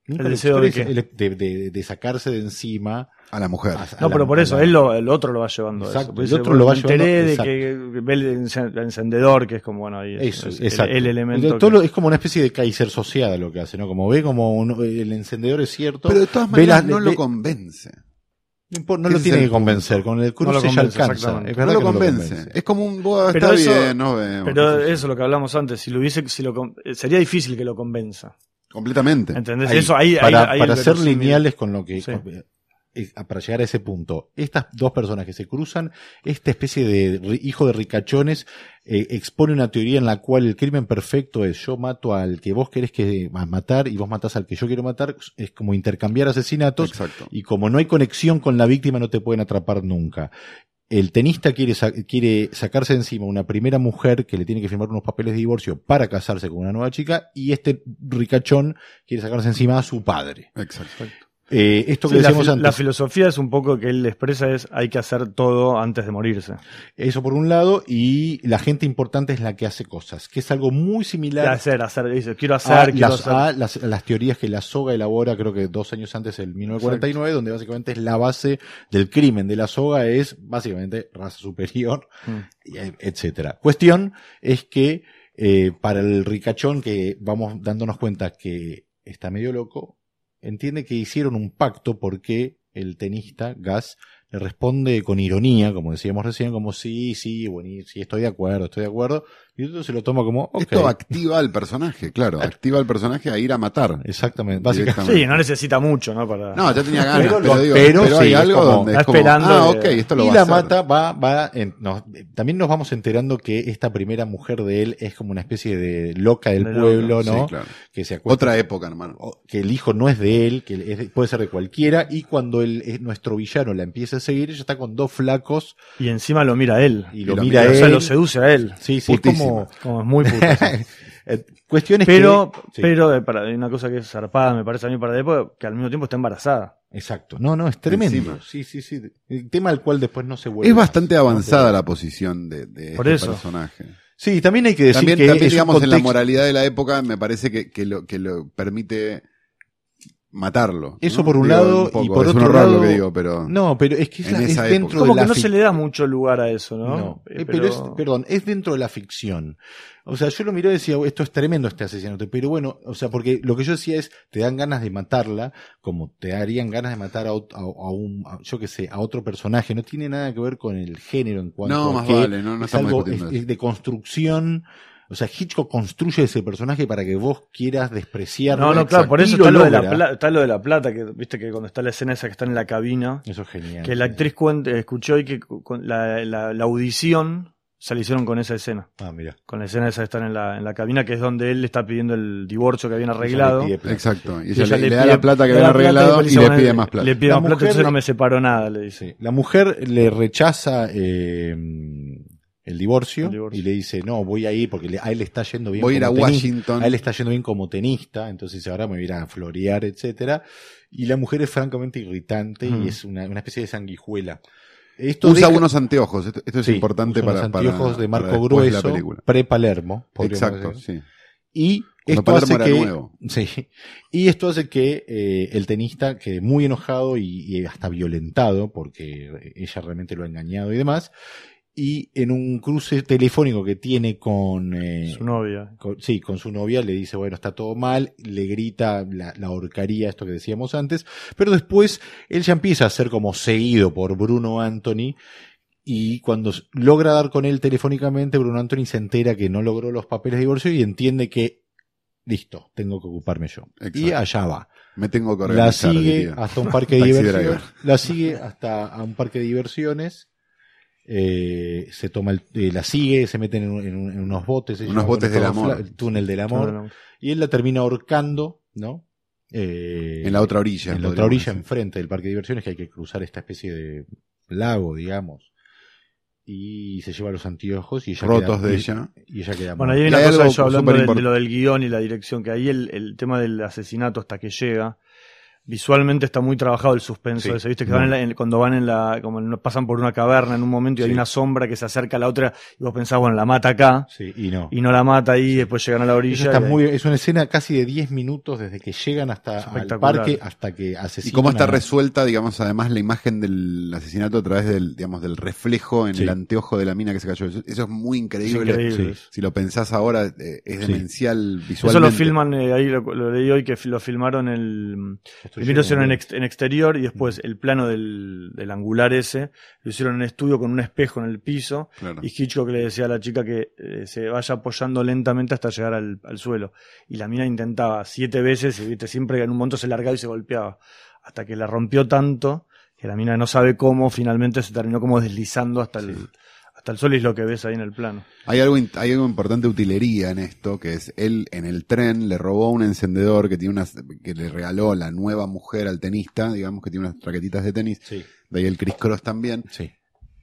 Nunca ¿El deseo de de, de- de sacarse de encima. A la mujer. a- a No, la- pero por eso, la- él lo, el otro lo va llevando Exacto, eso. El otro bueno, lo va llevando- de que ve el, encen- el encendedor, que es como, bueno, ahí es, Eso, es exacto. el, el elemento. Todo que- lo- es como una especie de Kaiser asociada lo que hace, ¿no? Como ve como un- el encendedor es cierto. Pero de todas maneras no ve- lo convence. no no lo es tiene que convencer, con el No cruce lo ya convence, alcanza. exactamente. Es No verdad lo no convence. Es como un, "Buah, Pero está eso- bien, nos vemos. Pero eso, lo que hablamos antes, si lo hubiese, si lo, sería difícil que lo convenza. Completamente. ¿Entendés? Ahí, eso ahí, ahí- para, ahí para el ser lineales con lo que Sí. con- eh, para llegar a ese punto estas dos personas que se cruzan esta especie de hijo de ricachones eh, expone una teoría en la cual el crimen perfecto es yo mato al que vos querés que ma- matar y vos matás al que yo quiero matar es como intercambiar asesinatos Exacto. y como no hay conexión con la víctima no te pueden atrapar nunca el tenista quiere, quiere sacarse encima una primera mujer que le tiene que firmar unos papeles de divorcio para casarse con una nueva chica y este ricachón quiere sacarse encima a su padre. Exacto. Eh, esto que Sí, la, decíamos fi- antes, la filosofía es un poco que él expresa es hay que hacer todo antes de morirse. eso por un lado, y la gente importante es la que hace cosas, que es algo muy similar hacer, hacer, dice, quiero hacer, a, quiero las, hacer. a las, teorías que la soga elabora, creo que dos años antes, el 1949, donde básicamente es la base del crimen de la soga, es básicamente raza superior, Mm. etcétera. Cuestión es que eh, para el ricachón que vamos dándonos cuenta que está medio loco, entiende que hicieron un pacto porque el tenista, Gas, le responde con ironía, como decíamos recién, como sí, sí, bueno, sí, estoy de acuerdo, estoy de acuerdo, y otro se lo toma como. Esto activa al personaje, claro. Activa al personaje a ir a matar. Exactamente, básicamente. Sí, no necesita mucho, ¿no? Para... No, ya tenía ganas, Pero pero, lo- digo, pero pero, sí, hay es algo como- donde está es como, esperando ah, ok, esto lo y va la a hacer. mata va, va, en- nos- también nos vamos enterando que esta primera mujer de él es como una especie de loca del De pueblo, loca, ¿no? Sí, claro. Que se acuesta Otra época, hermano. que el hijo no es de él, que es de- puede ser de cualquiera, y cuando el, nuestro villano la empieza a seguir, ella está con dos flacos Y encima lo mira a él. y lo, lo mira a o él. sea, lo seduce a él. sí, sí, es Putísima. Como, Como es muy. Eh, cuestiones Pero, que... sí, pero eh, para, hay una cosa que es zarpada, me parece a mí para la época, que al mismo tiempo está embarazada. Exacto. No, no, es tremendo. Encima. Sí, sí, sí. El tema al cual después no se vuelve. Es bastante avanzada la posición de, de Por este eso. personaje. Sí, también hay que decir También, que también es un digamos, en la moralidad de la época, me parece que, que lo, que lo permite matarlo. Eso ¿no? por un Digo, lado, poco, y por es otro un horror lado- lo que digo, pero. No, pero es que es, la- es dentro de Como la que no se le da mucho lugar a eso, ¿no? No, Eh, eh, pero, es, perdón, es dentro de la ficción. O sea, yo lo miré y decía, esto es tremendo este asesinato, pero bueno, o sea, porque lo que yo decía es, te dan ganas de matarla, como te darían ganas de matar a, a- a un, a- yo qué sé, a otro personaje. No tiene nada que ver con el género en cuanto No, a más que vale, no, no es algo es- es de construcción. O sea, Hitchcock construye ese personaje para que vos quieras despreciarlo. No, no, claro, por eso Y está lo, de la logra. pla- está lo de la plata, que viste que cuando está la escena esa que está en la cabina, Eso es genial. que la actriz cuenta, escuchó hoy que con la, la- la audición se la hicieron con esa escena. Ah, mira. Con la escena esa que están en la, en la cabina, que es donde él le está pidiendo el divorcio que habían arreglado. Plata. Exacto. Y Y ella, ella le, le da pide- la plata que habían plata arreglado y le pide más plata. Le pide La más plata, entonces no me separó nada, le dice. Sí. La mujer le rechaza eh, el, divorcio El divorcio. y le dice, no, voy a ir porque a él le está yendo bien Voy a ir a como tenista. Washington. A él le está yendo bien como tenista, entonces ahora me voy a ir a florear, etcétera. Y la mujer es francamente irritante Mm. y es una, una especie de sanguijuela. Esto Usa deja- unos anteojos. Esto, esto es Sí, importante usa para, unos para, anteojos de para marco después de la grueso, película. pre-Palermo. Exacto, decir. sí. Y esto hace era que, nuevo. sí, y esto hace que eh, el tenista quede muy enojado y, y hasta violentado porque ella realmente lo ha engañado y demás. Y en un cruce telefónico que tiene con, eh, Su novia. con- sí, con su novia, le dice, bueno, está todo mal, le grita la, la horcaría, esto que decíamos antes, pero después él ya empieza a ser como seguido por Bruno Anthony, y cuando logra dar con él telefónicamente, Bruno Anthony se entera que no logró los papeles de divorcio y entiende que, listo, tengo que ocuparme yo. Y allá va. Me tengo que La organizar. sigue diría. hasta un parque de diversiones. La sigue hasta a un parque de diversiones. Eh, se toma el- eh, la sigue, se meten en, un- en en unos botes, Unos botes del amor. el túnel del amor, y él la termina ahorcando, ¿no? Eh, En la otra orilla. en la otra orilla, decir. enfrente del parque de diversiones, que hay que cruzar esta especie de lago, digamos. Y se lleva los anteojos y ella Rotos queda- de y- ella. Y ella queda Bueno, ahí hay una hay cosa yo hablando de, lo del guion y la dirección, que ahí el, el tema del asesinato hasta que llega, visualmente está muy trabajado el suspenso Sí, ese, ¿viste? Que van en la- en- cuando van en la, como en- pasan por una caverna en un momento y hay una sombra que se acerca a la otra y vos pensás, bueno, la mata acá Sí, y no. y no la mata ahí, después llegan a la Eso orilla. está y ahí- muy, es una escena casi de 10 minutos desde que llegan hasta el parque hasta que Y asesinan. cómo está a- resuelta, digamos, además la imagen del asesinato a través del, digamos, del reflejo en Sí. el anteojo de la mina que se cayó. Eso, eso es muy es increíble. Si lo pensás ahora, eh, es Sí. demencial visualmente. Eso lo filman, eh, ahí lo, lo leí hoy, que lo filmaron el, Primero hicieron en, ex- en exterior y después el plano del, del angular ese lo hicieron en estudio con un espejo en el piso Claro. y Hitchcock le decía a la chica que eh, se vaya apoyando lentamente hasta llegar al, al suelo. Y la mina intentaba siete veces y viste, siempre en un momento se largaba y se golpeaba. Hasta que la rompió tanto que la mina no sabe cómo, finalmente se terminó como deslizando hasta el, hasta el y es lo que ves ahí en el plano. Hay algo, hay algo importante de utilería en esto, que es él en el tren le robó un encendedor que tiene unas, que le regaló la nueva mujer al tenista, digamos que tiene unas raquetitas de tenis, Sí, de ahí el Chris Cross también, sí.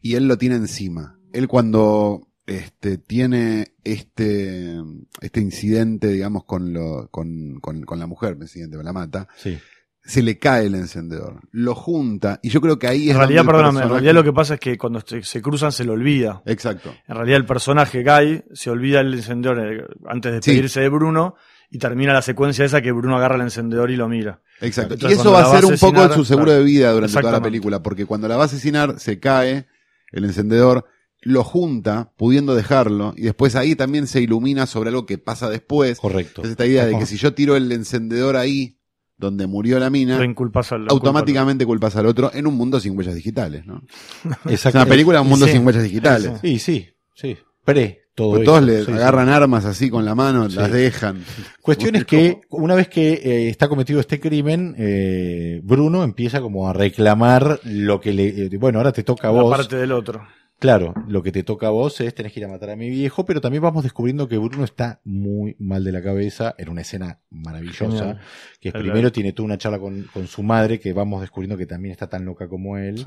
y él lo tiene encima. Él cuando este tiene este este incidente, digamos, con lo, con, con, con la mujer, incidente, la mata, sí. Se le cae el encendedor, lo junta, y yo creo que ahí es En realidad, donde el perdóname, en realidad lo que pasa es que cuando se, cruzan se lo olvida. Exacto. En realidad el personaje Guy se olvida el encendedor eh, antes de Sí. despedirse de Bruno y termina la secuencia esa que Bruno agarra el encendedor y lo mira. Exacto. Entonces, y eso va a ser un poco asesinar, su seguro claro. de vida durante toda la película, porque cuando la va a asesinar se cae el encendedor, lo junta, pudiendo dejarlo, y después ahí también se ilumina sobre algo que pasa después. Correcto. Entonces esta idea de que si yo tiro el encendedor ahí, donde murió la mina, Lo inculpas al- lo automáticamente culpas al otro en un mundo sin huellas digitales, ¿no? Es Exacto. una película un mundo Sí. sin huellas digitales. Sí, sí, sí. Pre, todo Pues eso. todos le Sí, sí. agarran armas así con la mano, Sí. las dejan. Cuestión es que una vez que eh, está cometido este crimen, eh, Bruno empieza como a reclamar lo que le... eh, bueno, ahora te toca a vos. La parte del otro. Claro, lo que te toca a vos es tenés que ir a matar a mi viejo, pero también vamos descubriendo que Bruno está muy mal de la cabeza en una escena maravillosa, Genial. que es primero tiene toda una charla con, con su madre, que vamos descubriendo que también está tan loca como él,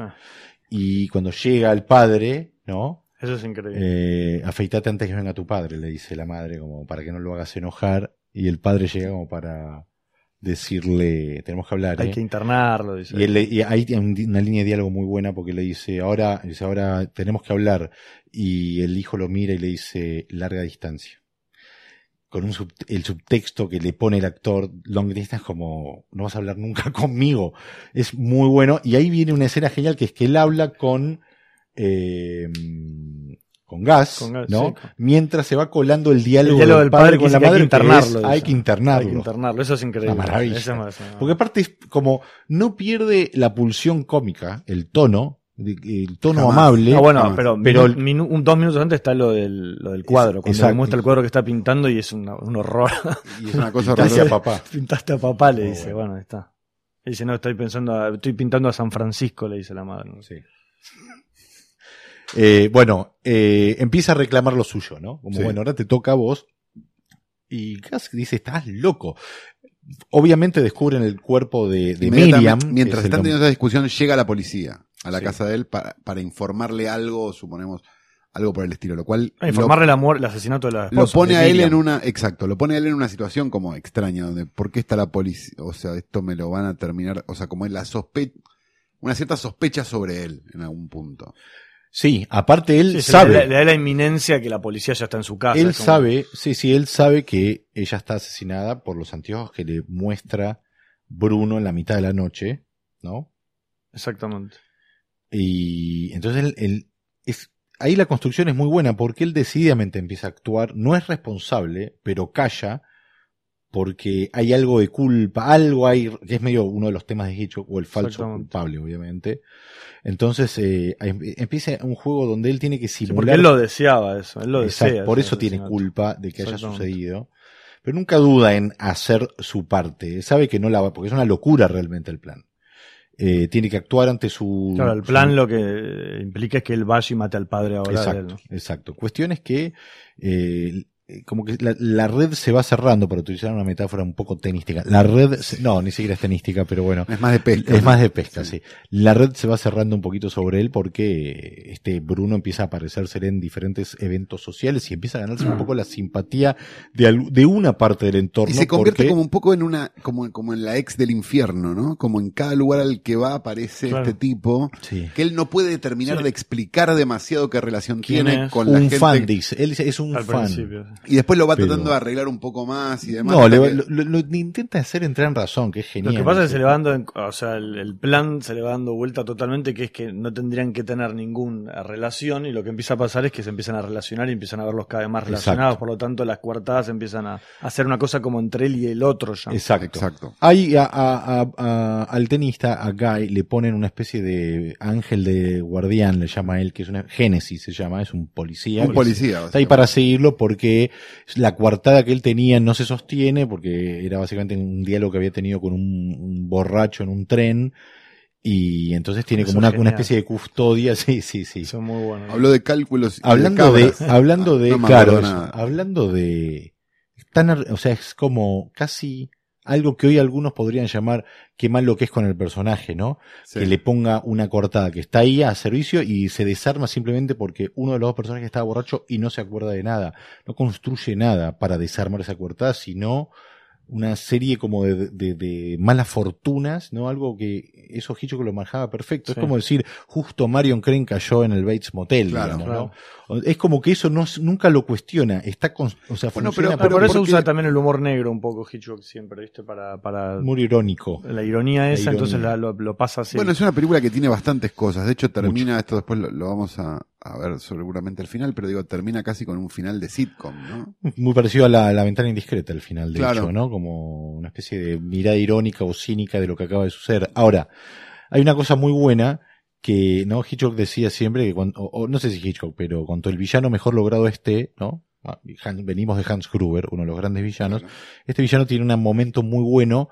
y cuando llega el padre, ¿no? Eso es increíble. Eh, afeitate antes que venga tu padre, le dice la madre, como para que no lo hagas enojar. Y el padre llega como para decirle, tenemos que hablar. Hay ¿eh? que internarlo, dice. Y, él y un- una línea de diálogo muy buena porque le dice, ahora, dice, ahora tenemos que hablar. Y el hijo lo mira y le dice, larga distancia. Con un sub- el subtexto que le pone el actor, long distance, como, no vas a hablar nunca conmigo. Es muy bueno. Y ahí viene una escena genial que es que él habla con, eh, con gas, Con gas, ¿no? sí, Mientras se va colando el diálogo, El diálogo del del padre, con la hay madre. que es, hay que internarlo. Hay que internarlo, eso es increíble. Una maravilla. Esa es más- Porque aparte es como, no pierde la pulsión cómica, el tono, el tono Jamás. amable. Ah, bueno, Jamás. pero, Pero- minu- minu- un- dos minutos antes está lo del, lo del cuadro, cuando Exacto. le muestra el cuadro que está pintando y es una- un horror. Y es una cosa Pintaste a papá. Pintaste a papá, le dice, bueno. bueno, está. Le dice, no, estoy pensando, a- estoy pintando a San Francisco, le dice la madre. Sí. Eh, bueno, eh, empieza a reclamar lo suyo, ¿no? Como, Sí. bueno, ahora te toca a vos. Y Gas dice, estás loco. Obviamente descubren el cuerpo de, de Miriam. Mientras es están teniendo esa discusión, llega la policía a la Sí. casa de él para, para informarle algo, suponemos, algo por el estilo, lo cual A informarle la muerte, el asesinato de la lo, lo esposa. pone de a él Miriam. en una, exacto, lo pone a él en una situación como extraña, donde, ¿por qué está la policía? O sea, esto me lo van a terminar, o sea, como es la sospecha, una cierta sospecha sobre él en algún punto. Sí, aparte él Sí, sabe. Le, le da la inminencia que la policía ya está en su casa. Él como- sabe, sí, sí, él sabe que ella está asesinada por los anteojos que le muestra Bruno en la mitad de la noche, ¿no? Exactamente. Y entonces él, él- es, ahí la construcción es muy buena porque él decididamente empieza a actuar, no es responsable, pero calla porque hay algo de culpa, algo hay, que es medio uno de los temas de Hitchcock, o el falso culpable, obviamente. Entonces eh, em- empieza un juego donde él tiene que Sí, simular porque él lo deseaba eso, él lo Exacto, desea. por eso tiene culpa de que haya sucedido. Pero nunca duda en hacer su parte. Sabe que no la va, porque es una locura realmente el plan. Eh, tiene que actuar ante su. Claro, el plan su- lo que implica es que él vaya y mate al padre ahora Exacto, él, ¿no? exacto. Cuestión es que eh, como que la, la red se va cerrando, para utilizar una metáfora un poco tenística. La red, se- no, ni siquiera es tenística, pero bueno. Es más de pesca. Es ¿no? más de pesca, sí. La red se va cerrando un poquito sobre él porque este Bruno empieza a aparecerse en diferentes eventos sociales y empieza a ganarse un poco la simpatía de, al- de una parte del entorno. Y se convierte porque- como un poco en una, como, como en la ex del infierno, ¿no? Como en cada lugar al que va aparece Claro. este tipo, Sí. que él no puede terminar Sí. de explicar demasiado qué relación ¿Quién tiene es? con la un gente. fan, dice. Él dice, es un Al fan. principio. Y después lo va Pero- tratando de arreglar un poco más y demás. No, le, que- lo, lo- lo intenta hacer entrar en razón, que es Lo genial. que pasa es que se le va dando, en- o sea, el, el plan se le va dando vuelta totalmente, que es que no tendrían que tener ninguna relación y lo que empieza a pasar es que se empiezan a relacionar y empiezan a verlos cada vez más Exacto. relacionados, por lo tanto las coartadas empiezan a, hacer una cosa como entre él y el otro ya. Exacto. Exacto. Ahí a- a- a- a- al tenista, a Guy, le ponen una especie de ángel de guardián, le llama él, que es una Génesis se llama, es un policía. Un policía. Está ahí para seguirlo porque la coartada que él tenía no se sostiene porque era básicamente un diálogo que había tenido con un, un borracho en un tren y entonces tiene Eso como una, especie de custodia, sí, sí, sí. Son muy buenos. Habló de cálculos. y Hablando de, cabras. hablando de, No me claro, eso, hablando de, tan, o sea, es como casi algo que hoy algunos podrían llamar qué mal lo que es con el personaje, ¿no? Sí. que le ponga una cortada que está ahí a servicio y se desarma simplemente porque uno de los dos personajes estaba borracho y no se acuerda de nada. No construye nada para desarmar esa cortada, sino una serie como de, de- de malas fortunas, ¿no? Algo que eso Hitchcock lo manejaba perfecto. Sí. Es como decir, justo Marion Crane cayó en el Bates Motel, Claro, digamos, claro. ¿no? Es como que eso no, nunca lo cuestiona, está con, o sea, Bueno, funciona Ah, por eso porque- usa también el humor negro un poco Hitchcock siempre, ¿viste? Para, para muy irónico. la ironía esa, ironía. entonces la- lo, lo pasa así. Bueno, es una película que tiene bastantes cosas. De hecho, termina, esto después lo, lo vamos a, a ver seguramente al final, pero digo, termina casi con un final de sitcom, ¿no? Muy parecido a la, la ventana indiscreta al final, de Claro. hecho, ¿no? Como una especie de mirada irónica o cínica de lo que acaba de suceder. Ahora, hay una cosa muy buena que, ¿no? Hitchcock decía siempre que cuando, o, o no sé si Hitchcock, pero cuanto el villano mejor logrado esté, ¿no? Ah, venimos de Hans Gruber, uno de los grandes villanos. Claro. Este villano tiene un momento muy bueno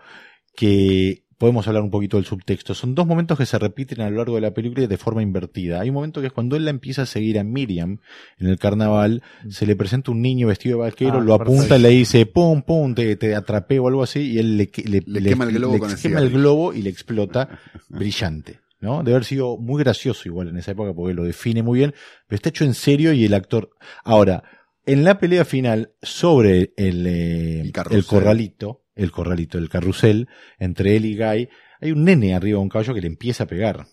que podemos hablar un poquito del subtexto. Son dos momentos que se repiten a lo largo de la película de forma invertida. Hay un momento que es cuando él la empieza a seguir a Miriam en el carnaval, se le presenta un niño vestido de vaquero, Ah, lo apunta perfecto. y le dice, pum, pum, te, te atrapé o algo así, y él le, le, Le quema el globo le con quema el globo y le explota brillante. ¿No? Debe haber sido muy gracioso igual en esa época porque lo define muy bien, pero está hecho en serio y el actor... Ahora, en la pelea final sobre el, eh, El corralito, el corralito, el carrusel, entre él y Guy, hay un nene arriba de un caballo que le empieza a pegar.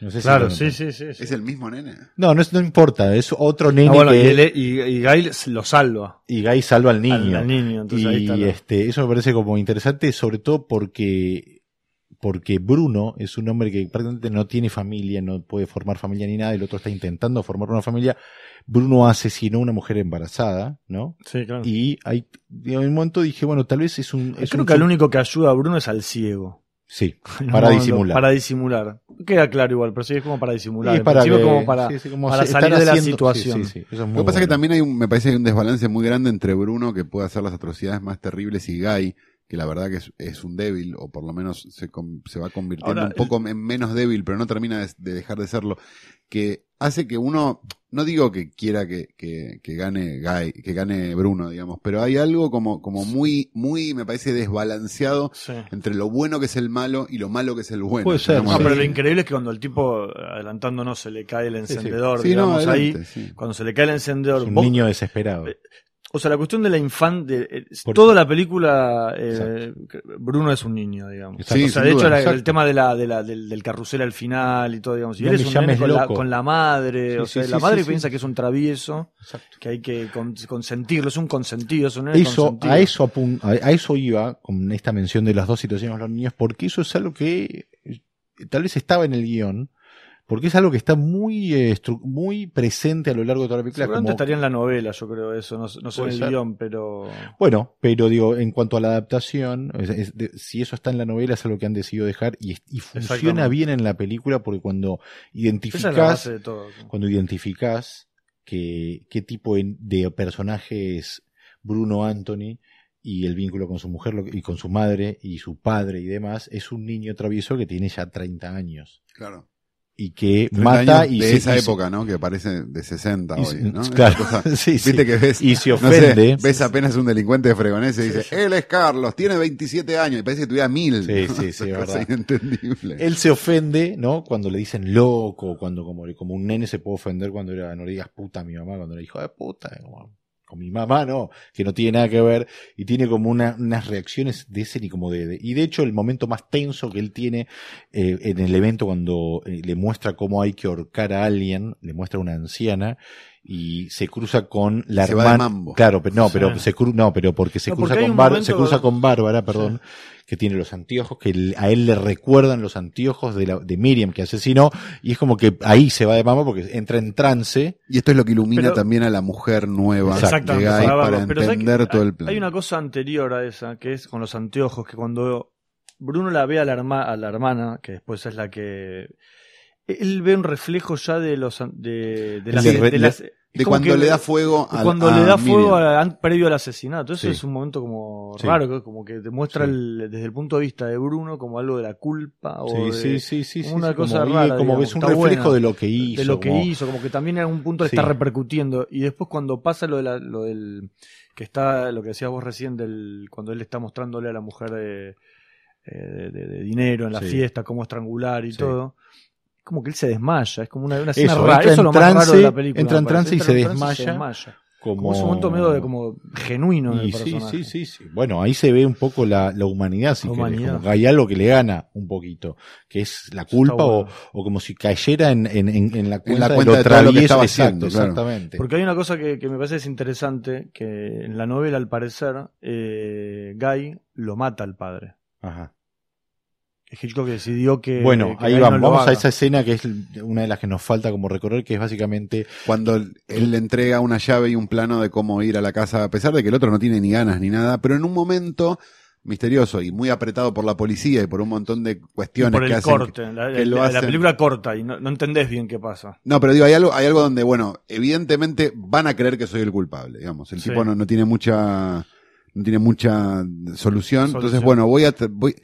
No sé si Claro, sí, sí, sí. sí. ¿Es el mismo nene? No, no, es- no importa, es otro nene Ah, bueno, que- y, él- y, y Gail lo salva y Guy salva al niño. al, al niño. Entonces ahí y está este, eso me parece como interesante, sobre todo porque, porque Bruno es un hombre que prácticamente no tiene familia, no puede formar familia ni nada, el otro está intentando formar una familia. Bruno asesinó a una mujer embarazada, ¿no? Sí, claro. Y ahí, en un momento dije, bueno, tal vez es un... Es Creo un que el único que ayuda a Bruno es al ciego. Sí, para disimular. Para disimular. Queda claro igual, pero sí es como para disimular. Y En para que- como para, sí, sí, como para salir de la situación. sí, sí, sí, eso es muy Lo que pasa es que también hay un, me parece que hay un desbalance muy grande entre Bruno, que puede hacer las atrocidades más terribles, y Guy, que la verdad que es, es un débil, o por lo menos se, va convirtiendo Ahora, un poco en menos débil, pero no termina de, de dejar de serlo, que hace que uno, no digo que quiera que, que, que gane Guy, que gane Bruno, digamos, pero hay algo como, como muy, muy, me parece desbalanceado Sí. entre lo bueno que es el malo y lo malo que es el bueno. Puede ser. No, pero lo increíble es que cuando el tipo, adelantándonos, se le cae el sí. encendedor, Sí, no, digamos, adelante, ahí, sí. cuando se le cae el encendedor, Es un vos- niño desesperado. O sea, la cuestión de la infante, eh, toda la película, eh, Bruno es un niño, digamos. Sí, o sea, de hecho, duda, la- exacto. el tema de la, de la, del, del carrusel al final y todo, digamos. Y No él es un nene con la, con la madre, Sí, o sea, sí, la madre piensa que es un travieso, Exacto. que hay que con- consentirlo, es un consentido, es un nene eso, consentido. a eso a, a eso iba con esta mención de las dos situaciones de los niños, porque eso es algo que eh, tal vez estaba en el guion, porque es algo que está muy eh, muy presente a lo largo de toda la película. Seguramente como- estaría en la novela, yo creo eso, no, no sé en el ser. guion, pero... Bueno, pero digo, en cuanto a la adaptación, es- es de- si eso está en la novela es algo que han decidido dejar y, y funciona bien en la película porque cuando es identificas base de todo. cuando identificás que, qué tipo de, de personaje es Bruno Anthony y el vínculo con su mujer y con su madre y su padre y demás, es un niño travieso que tiene ya 30 años Claro. Y que 30 mata y de se- esa y época, ¿no? Que parece de 60 y hoy, ¿no? Claro, cosa- sí, sí. Viste que ves, y se no sé, ofende. ves apenas un delincuente de fregonés y dice, él es Carlos, tiene 27 años, y parece que tuviera mil. Sí, ¿no? sí, sí, verdad. inentendible. Él se ofende, ¿no? Cuando le dicen loco, cuando como, como un nene se puede ofender cuando era, no le digas puta a mi mamá, cuando le dijo de puta, como, con mi mamá no, que no tiene nada que ver, y tiene como una, unas reacciones de ese ni como de, y de hecho el momento más tenso que él tiene eh, en el evento cuando eh, le muestra cómo hay que ahorcar a alguien, le muestra a una anciana, y se cruza con la Se va de hermana. mambo. Claro, pero no, pero Sí. se cru- no, pero porque se No, cruza porque con Bar- se cruza con Bárbara, perdón, que tiene los anteojos, que a él le recuerdan los anteojos de, la, de Miriam que asesinó, y es como que ahí se va de mambo porque entra en trance. Y esto es lo que ilumina Pero- también a la mujer nueva Exacto. de Guy para para, verlo. Pero ¿sabes entender todo Hay- el plan. Hay una cosa anterior a esa, que es con los anteojos, que cuando Bruno la ve a la, herma- a la hermana, que después es la que... Él ve un reflejo ya de los... De, de las... De las- cuando le da fuego a cuando a le da fuego a- previo al asesinato. Eso Sí. es un momento como Sí. raro, como que demuestra Sí. el- desde el punto de vista de Bruno como algo de la culpa o Sí, sí, sí, una cosa como, rara, como digamos, ves un reflejo buena. de lo que hizo. de lo que como- hizo, como que también en algún punto le está repercutiendo. Y después cuando pasa lo, de la- lo del que está, lo que decías vos recién, del, cuando él está mostrándole a la mujer de, eh, de, dinero en la fiesta, cómo estrangular y todo, como que él se desmaya, es como una, una escena Eso, rara, eso es lo más raro de la película. entra en trance y Entra se trance y desmaya. Como, Como ese momento medio de como genuino del Y sí, sí, sí, sí. Bueno, ahí se ve un poco la, la humanidad, si La querés, humanidad. como que hay algo que le gana un poquito, que es la culpa o, o como si cayera en, en, en, en la cuenta, la cuenta de de lo todo lo que estaba Exacto, haciendo, claro. exactamente. Porque hay una cosa que, que me parece es interesante, que en la novela al parecer eh, Guy lo mata al padre. Ajá. Hitchcock decidió que... Bueno, que ahí vamos, no vamos a esa escena que es una de las que nos falta como recorrer, que es básicamente Cuando él le entrega una llave y un plano de cómo ir a la casa, a pesar de que el otro no tiene ni ganas ni nada, pero en un momento misterioso y muy apretado por la policía y por un montón de cuestiones por que el hacen. corte. La, que lo la- película corta y no, no entendés bien qué pasa. No, pero digo, hay algo, hay algo donde, bueno, evidentemente van a creer que soy el culpable, digamos. El Sí. tipo no, no tiene mucha, no tiene mucha solución. Entonces, Solución. bueno, voy a, voy,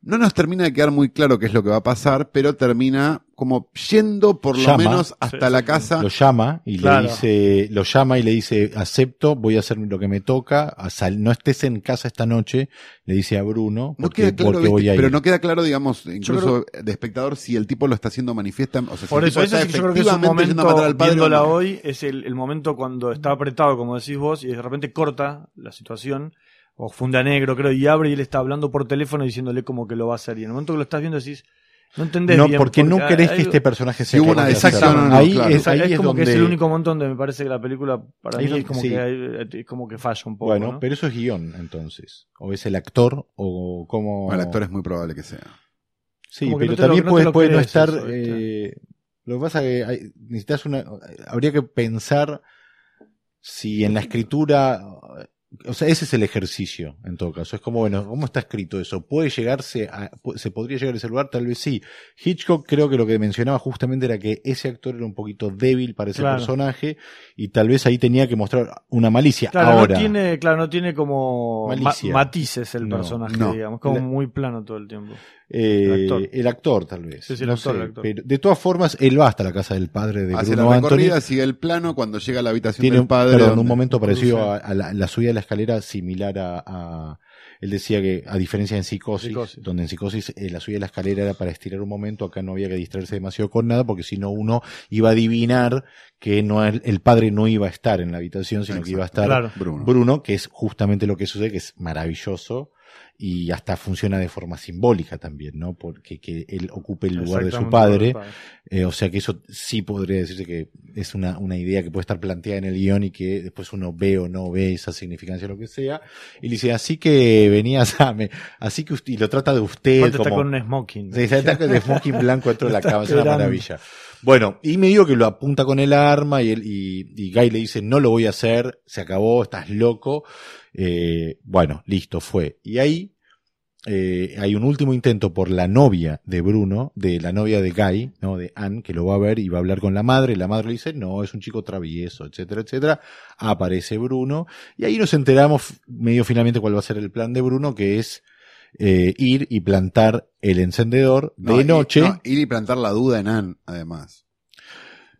No nos termina de quedar muy claro qué es lo que va a pasar, pero termina como yendo por lo Llama. menos hasta Sí, la casa. Lo llama y Claro. le dice, lo llama y le dice, acepto, voy a hacer lo que me toca, no estés en casa esta noche, le dice a Bruno, No queda claro, porque ¿viste? voy a ir. pero no queda claro, digamos, incluso de espectador, si el tipo lo está haciendo manifiesta. O sea, si Por el eso, que yo creo que es un momento, al padre viéndola no. hoy, es el, el momento cuando está apretado, como decís vos, y de repente corta la situación, o funda negro, creo, y abre y él está hablando por teléfono diciéndole como que lo va a hacer. Y en el momento que lo estás viendo decís, no entendés no, bien. porque no querés hay- que este personaje sea una no, ahí claro. es, ahí es es como donde, que es el único momento donde me parece que la película, para Ahí mí, es como, que hay- es como que falla un poco. bueno, ¿no? pero eso es guion, entonces. O es el actor, o. Bueno, el actor es muy probable que sea. Sí, Como pero no te lo- también puede, puede no estar. eh, lo que pasa es que hay- necesitas una. Habría que pensar si en la escritura. O sea, ese es el ejercicio, en todo caso. Es como, bueno, ¿cómo está escrito eso? ¿Puede llegarse a, ¿Se podría llegar a ese lugar? Tal vez sí. Hitchcock creo que lo que mencionaba justamente era que ese actor era un poquito débil para ese Claro. personaje y tal vez ahí tenía que mostrar una malicia. Claro, Ahora, no tiene, claro, no tiene como ma- Malicia. matices el No, personaje, no. digamos, como La- muy plano todo el tiempo. eh, el actor. el actor, tal vez. Sí, sí, el No actor, sé, el actor. pero de todas formas, él va hasta la casa del padre de Hace Bruno la Anthony. recorrida, sigue el plano, cuando llega a la habitación tiene del un, padre. perdón, donde- un momento parecido a la, la subida de la escalera similar a, a- él decía que a diferencia en psicosis, Psicosis. donde en psicosis eh, la subida de la escalera era para estirar un momento acá no había que distraerse demasiado con nada porque si no uno iba a adivinar que no el, el padre no iba a estar en la habitación sino que iba a estar Claro. Bruno. Bruno que es justamente lo que sucede que es maravilloso y hasta funciona de forma simbólica también, ¿no? Porque que él ocupe el lugar de su padre, eh, o sea que eso sí podría decirse que es una, una idea que puede estar planteada en el guion y que después uno ve o no ve esa significancia o lo que sea. Y le dice, así que venías a, me, así que usted, y lo trata de usted Aparte está como, con un smoking. Sí, está con el smoking blanco dentro de la cama, es una maravilla. Bueno, y me digo que lo apunta con el arma y, él, y, y Guy le dice, no lo voy a hacer, se acabó, estás loco. Eh, bueno, listo, fue. Y ahí eh, hay un último intento por la novia de Bruno, de la novia de Guy, ¿no? de Anne, que lo va a ver y va a hablar con la madre. La madre le dice, no, es un chico travieso, etcétera, etcétera. Aparece Bruno. Y ahí nos enteramos medio finalmente cuál va a ser el plan de Bruno, que es eh, ir y plantar el encendedor No, de y- noche. no, ir y plantar la duda en Anne, además.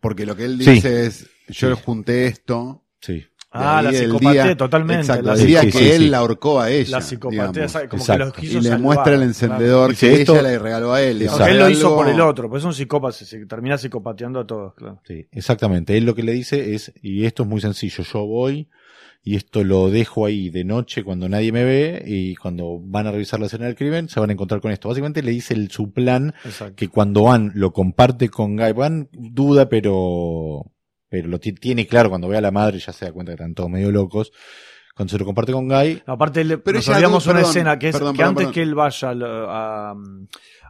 Porque lo que él Sí. dice es, yo Sí. junté esto. Sí. Ah, la psicopatía, día- totalmente. Exacto, la, el día sí, que sí, él sí. la ahorcó a ella. la psicopatía, como Exacto. que los quiso Y le salvar, muestra el encendedor que esto- ella le regaló a él. él lo hizo por el otro, pues es un psicópata, se, termina psicopateando a todos, claro. Sí, exactamente. Él lo que le dice es, y esto es muy sencillo, yo voy y esto lo dejo ahí de noche cuando nadie me ve y cuando van a revisar la escena del crimen se van a encontrar con esto. Básicamente le dice el, su plan Exacto. que cuando Ann lo comparte con Guy, Van duda pero, pero lo ti- tiene claro cuando ve a la madre ya se da cuenta que están todos medio locos. Cuando se lo comparte con Guy, No, aparte, le, Pero nos olvidamos una perdón, escena que es perdón, que perdón, antes perdón. que él vaya a, lo- a,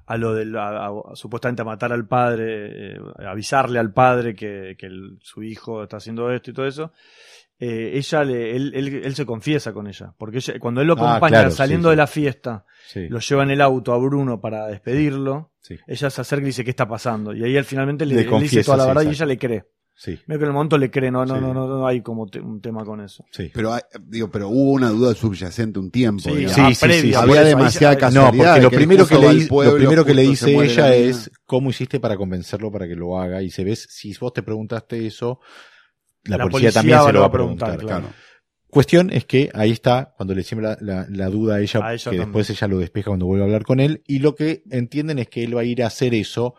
a lo del, a- a- supuestamente a matar al padre, eh, avisarle al padre que, que el- su hijo está haciendo esto y todo eso, eh, ella le, él, él, él se confiesa con ella, porque ella- cuando él lo Ah, acompaña claro, saliendo sí, de la fiesta, sí, lo lleva en el auto a Bruno para despedirlo, sí, ella se acerca y dice qué está pasando, y ahí él finalmente le, Le él dice toda la sí, verdad y ella le cree. Sí, Veo que en el momento le cree, no, no, Sí. no, no, no hay como te- un tema con eso. sí. Pero, hay- digo, pero hubo una duda subyacente un tiempo. Sí, digamos. Sí, ah, sí, sí, previa, sí. por Había demasiada casualidad. No, porque lo que primero que, le, pueblo, lo primero que le dice ella es cómo hiciste para convencerlo para que lo haga y se ves si vos te preguntaste eso la, La policía, policía también se lo va a preguntar, preguntar, claro. Claro. Cuestión es que ahí está cuando le siembra la, la- la duda a ella, A ella que también. después ella lo despeja cuando vuelve a hablar con él y lo que entienden es que él va a ir a hacer eso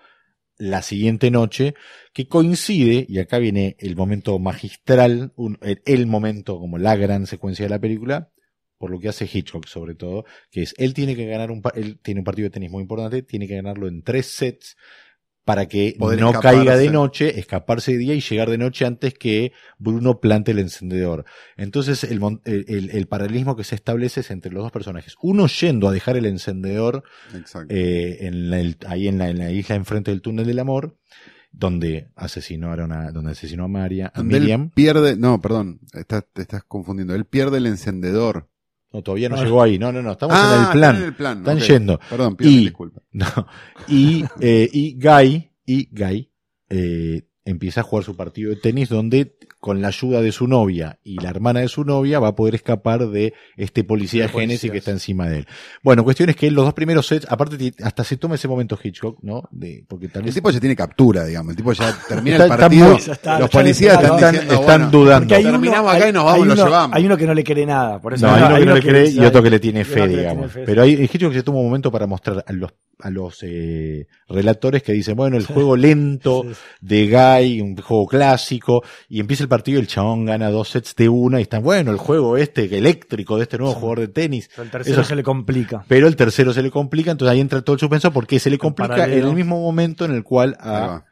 la siguiente noche que coincide y acá viene el momento magistral el, el momento como la gran secuencia de la película por lo que hace Hitchcock sobre todo, que es él tiene que ganar un él tiene un partido de tenis muy importante, tiene que ganarlo en tres sets para que Poder no escaparse. caiga de noche, escaparse de día y llegar de noche antes que Bruno plante el encendedor. Entonces el, el, el- el paralelismo que se establece es entre los dos personajes. Uno yendo a dejar el encendedor eh, en la- el- ahí en la, en la isla enfrente del túnel del amor, donde asesinó a, donde asesinó a María, a él Miriam. pierde, no, perdón, estás, te estás confundiendo. Él pierde el encendedor. No, todavía no Ah. llegó ahí. No, no, no. Estamos ah, en el plan. está en el plan. Están yendo. Perdón, pido Y- disculpas. No. Y, eh, y Guy, y Guy, eh, empieza a jugar su partido de tenis donde con la ayuda de su novia y la hermana de su novia va a poder escapar de este policía Génesis que está encima de él. Bueno, cuestión es que los dos primeros sets, aparte hasta se toma ese momento Hitchcock, ¿no? De, porque tal El tipo ya tiene captura, digamos. El tipo ya termina Está- el partido. está, los policías está, están, están- diciendo, están bueno, dudando. Porque hay uno, Terminamos hay- acá y nos hay vamos, lo uno- llevamos. Hay uno que no le cree nada. Por eso No, hay uno que no le que cree y otro que le tiene fe, digamos. tiene fe, Pero hay Hitchcock se toma un momento para mostrar a los a los eh, relatores que dicen, bueno, el juego lento de Guy, un juego clásico, y empieza el partido y el chabón gana dos sets de una y están, bueno, el juego este que eléctrico de este nuevo jugador de tenis. El tercero Eso- se le complica. Pero el tercero se le complica, entonces ahí entra todo el suspenso porque se le complica en el mismo momento en el cual a.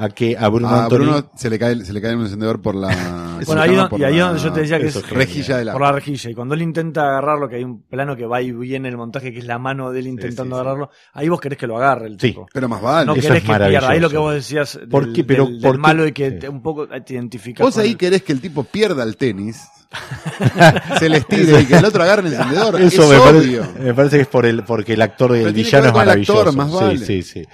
a que a Bruno A Anthony Bruno se le cae, se le cae el encendedor por la. Bueno, ahí, don- y ahí la donde yo te decía que eso es. Rejilla de la. por la rejilla. Y cuando él intenta agarrarlo, que hay un plano que va y viene el montaje, que es la mano de él intentando sí, sí. agarrarlo, ahí vos querés que lo agarre el Sí. tipo. Pero más vale. No Eso querés es que pierda. Ahí lo que vos decías del, ¿Por qué? Pero, del- del ¿por qué? malo y que Sí. te- un poco te identificas Vos ahí querés que el tipo pierda el tenis, se les tire y que el otro agarre el encendedor. Eso es me, obvio. parece, me parece que es por el, porque el actor del que villano es el maravilloso. actor, más vale. Sí, sí, sí.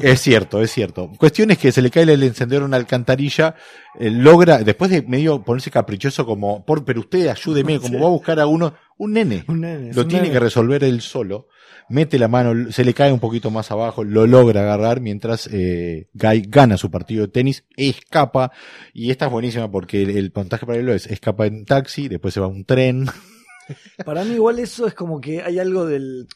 Es cierto, es cierto. Cuestión es que se le cae el encendedor a una alcantarilla, eh, logra, después de medio ponerse caprichoso como, por, pero usted ayúdeme, como Sí. va a buscar a uno, un nene. Un nene, lo un tiene nene. que resolver él solo. Mete la mano, se le cae un poquito más abajo, lo logra agarrar mientras eh, Guy gana su partido de tenis, escapa, y esta es buenísima porque el, el montaje paralelo es escapa en taxi, después se va a un tren. Para mí igual eso es como que hay algo del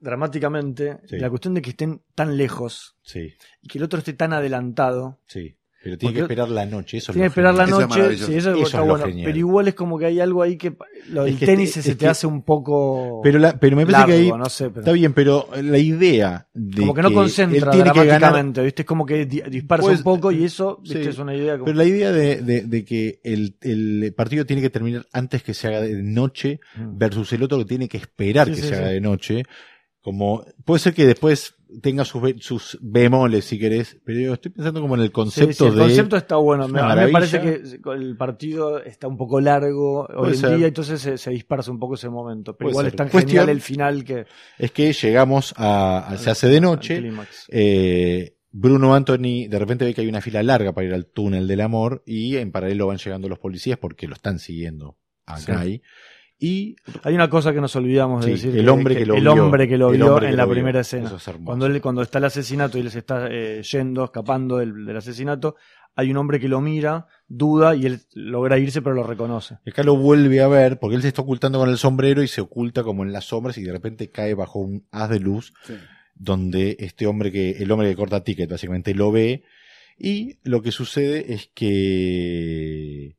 dramáticamente, Sí. la cuestión de que estén tan lejos Sí, y que el otro esté tan adelantado. sí. Pero tiene que esperar la noche, eso es Tiene que esperar la. Eso noche, maravilloso. sí, eso, Eso está es lo bueno. genial. Pero igual es como que hay algo ahí que lo del Es que tenis este- se es te que- hace un poco Pero, la, pero me parece largo, que ahí no sé, pero está bien, pero la idea de como que no concentra él tiene que ganar, dramáticamente, ¿viste? Es como que di- dispersa Pues, un poco y eso, sí. ¿viste? Es una idea como... pero la idea de, de- de que el, el partido tiene que terminar antes que se haga de noche Mm. versus el otro que tiene que esperar Sí, que sí, se sí. haga de noche. Como puede ser que después tenga sus, sus bemoles si querés, pero yo estoy pensando como en el Sí, concepto sí, el de concepto está bueno. es Me- una a mí me maravilla. parece que el partido está un poco largo hoy en ser. día, entonces se, se dispersa un poco ese momento. Pero Puede igual ser. es tan Cuestión- genial el final que. es que llegamos a, a- se hace de noche. Eh, Bruno Anthony de repente ve que hay una fila larga para ir al túnel del amor y en paralelo van llegando los policías porque lo están siguiendo a Sí. Guy. Y Hay una cosa que nos olvidamos de sí, decir. el hombre que, lo el vio. hombre que lo el vio que en la vio. primera escena. Eso es hermoso. Cuando, él, cuando está el asesinato y él se está eh, yendo, escapando del, del asesinato, hay un hombre que lo mira, duda y él logra irse, pero lo reconoce. Acá lo vuelve a ver porque él se está ocultando con el sombrero y se oculta como en las sombras y de repente cae bajo un haz de luz Sí. donde este hombre que, el hombre que corta ticket básicamente lo ve y lo que sucede es que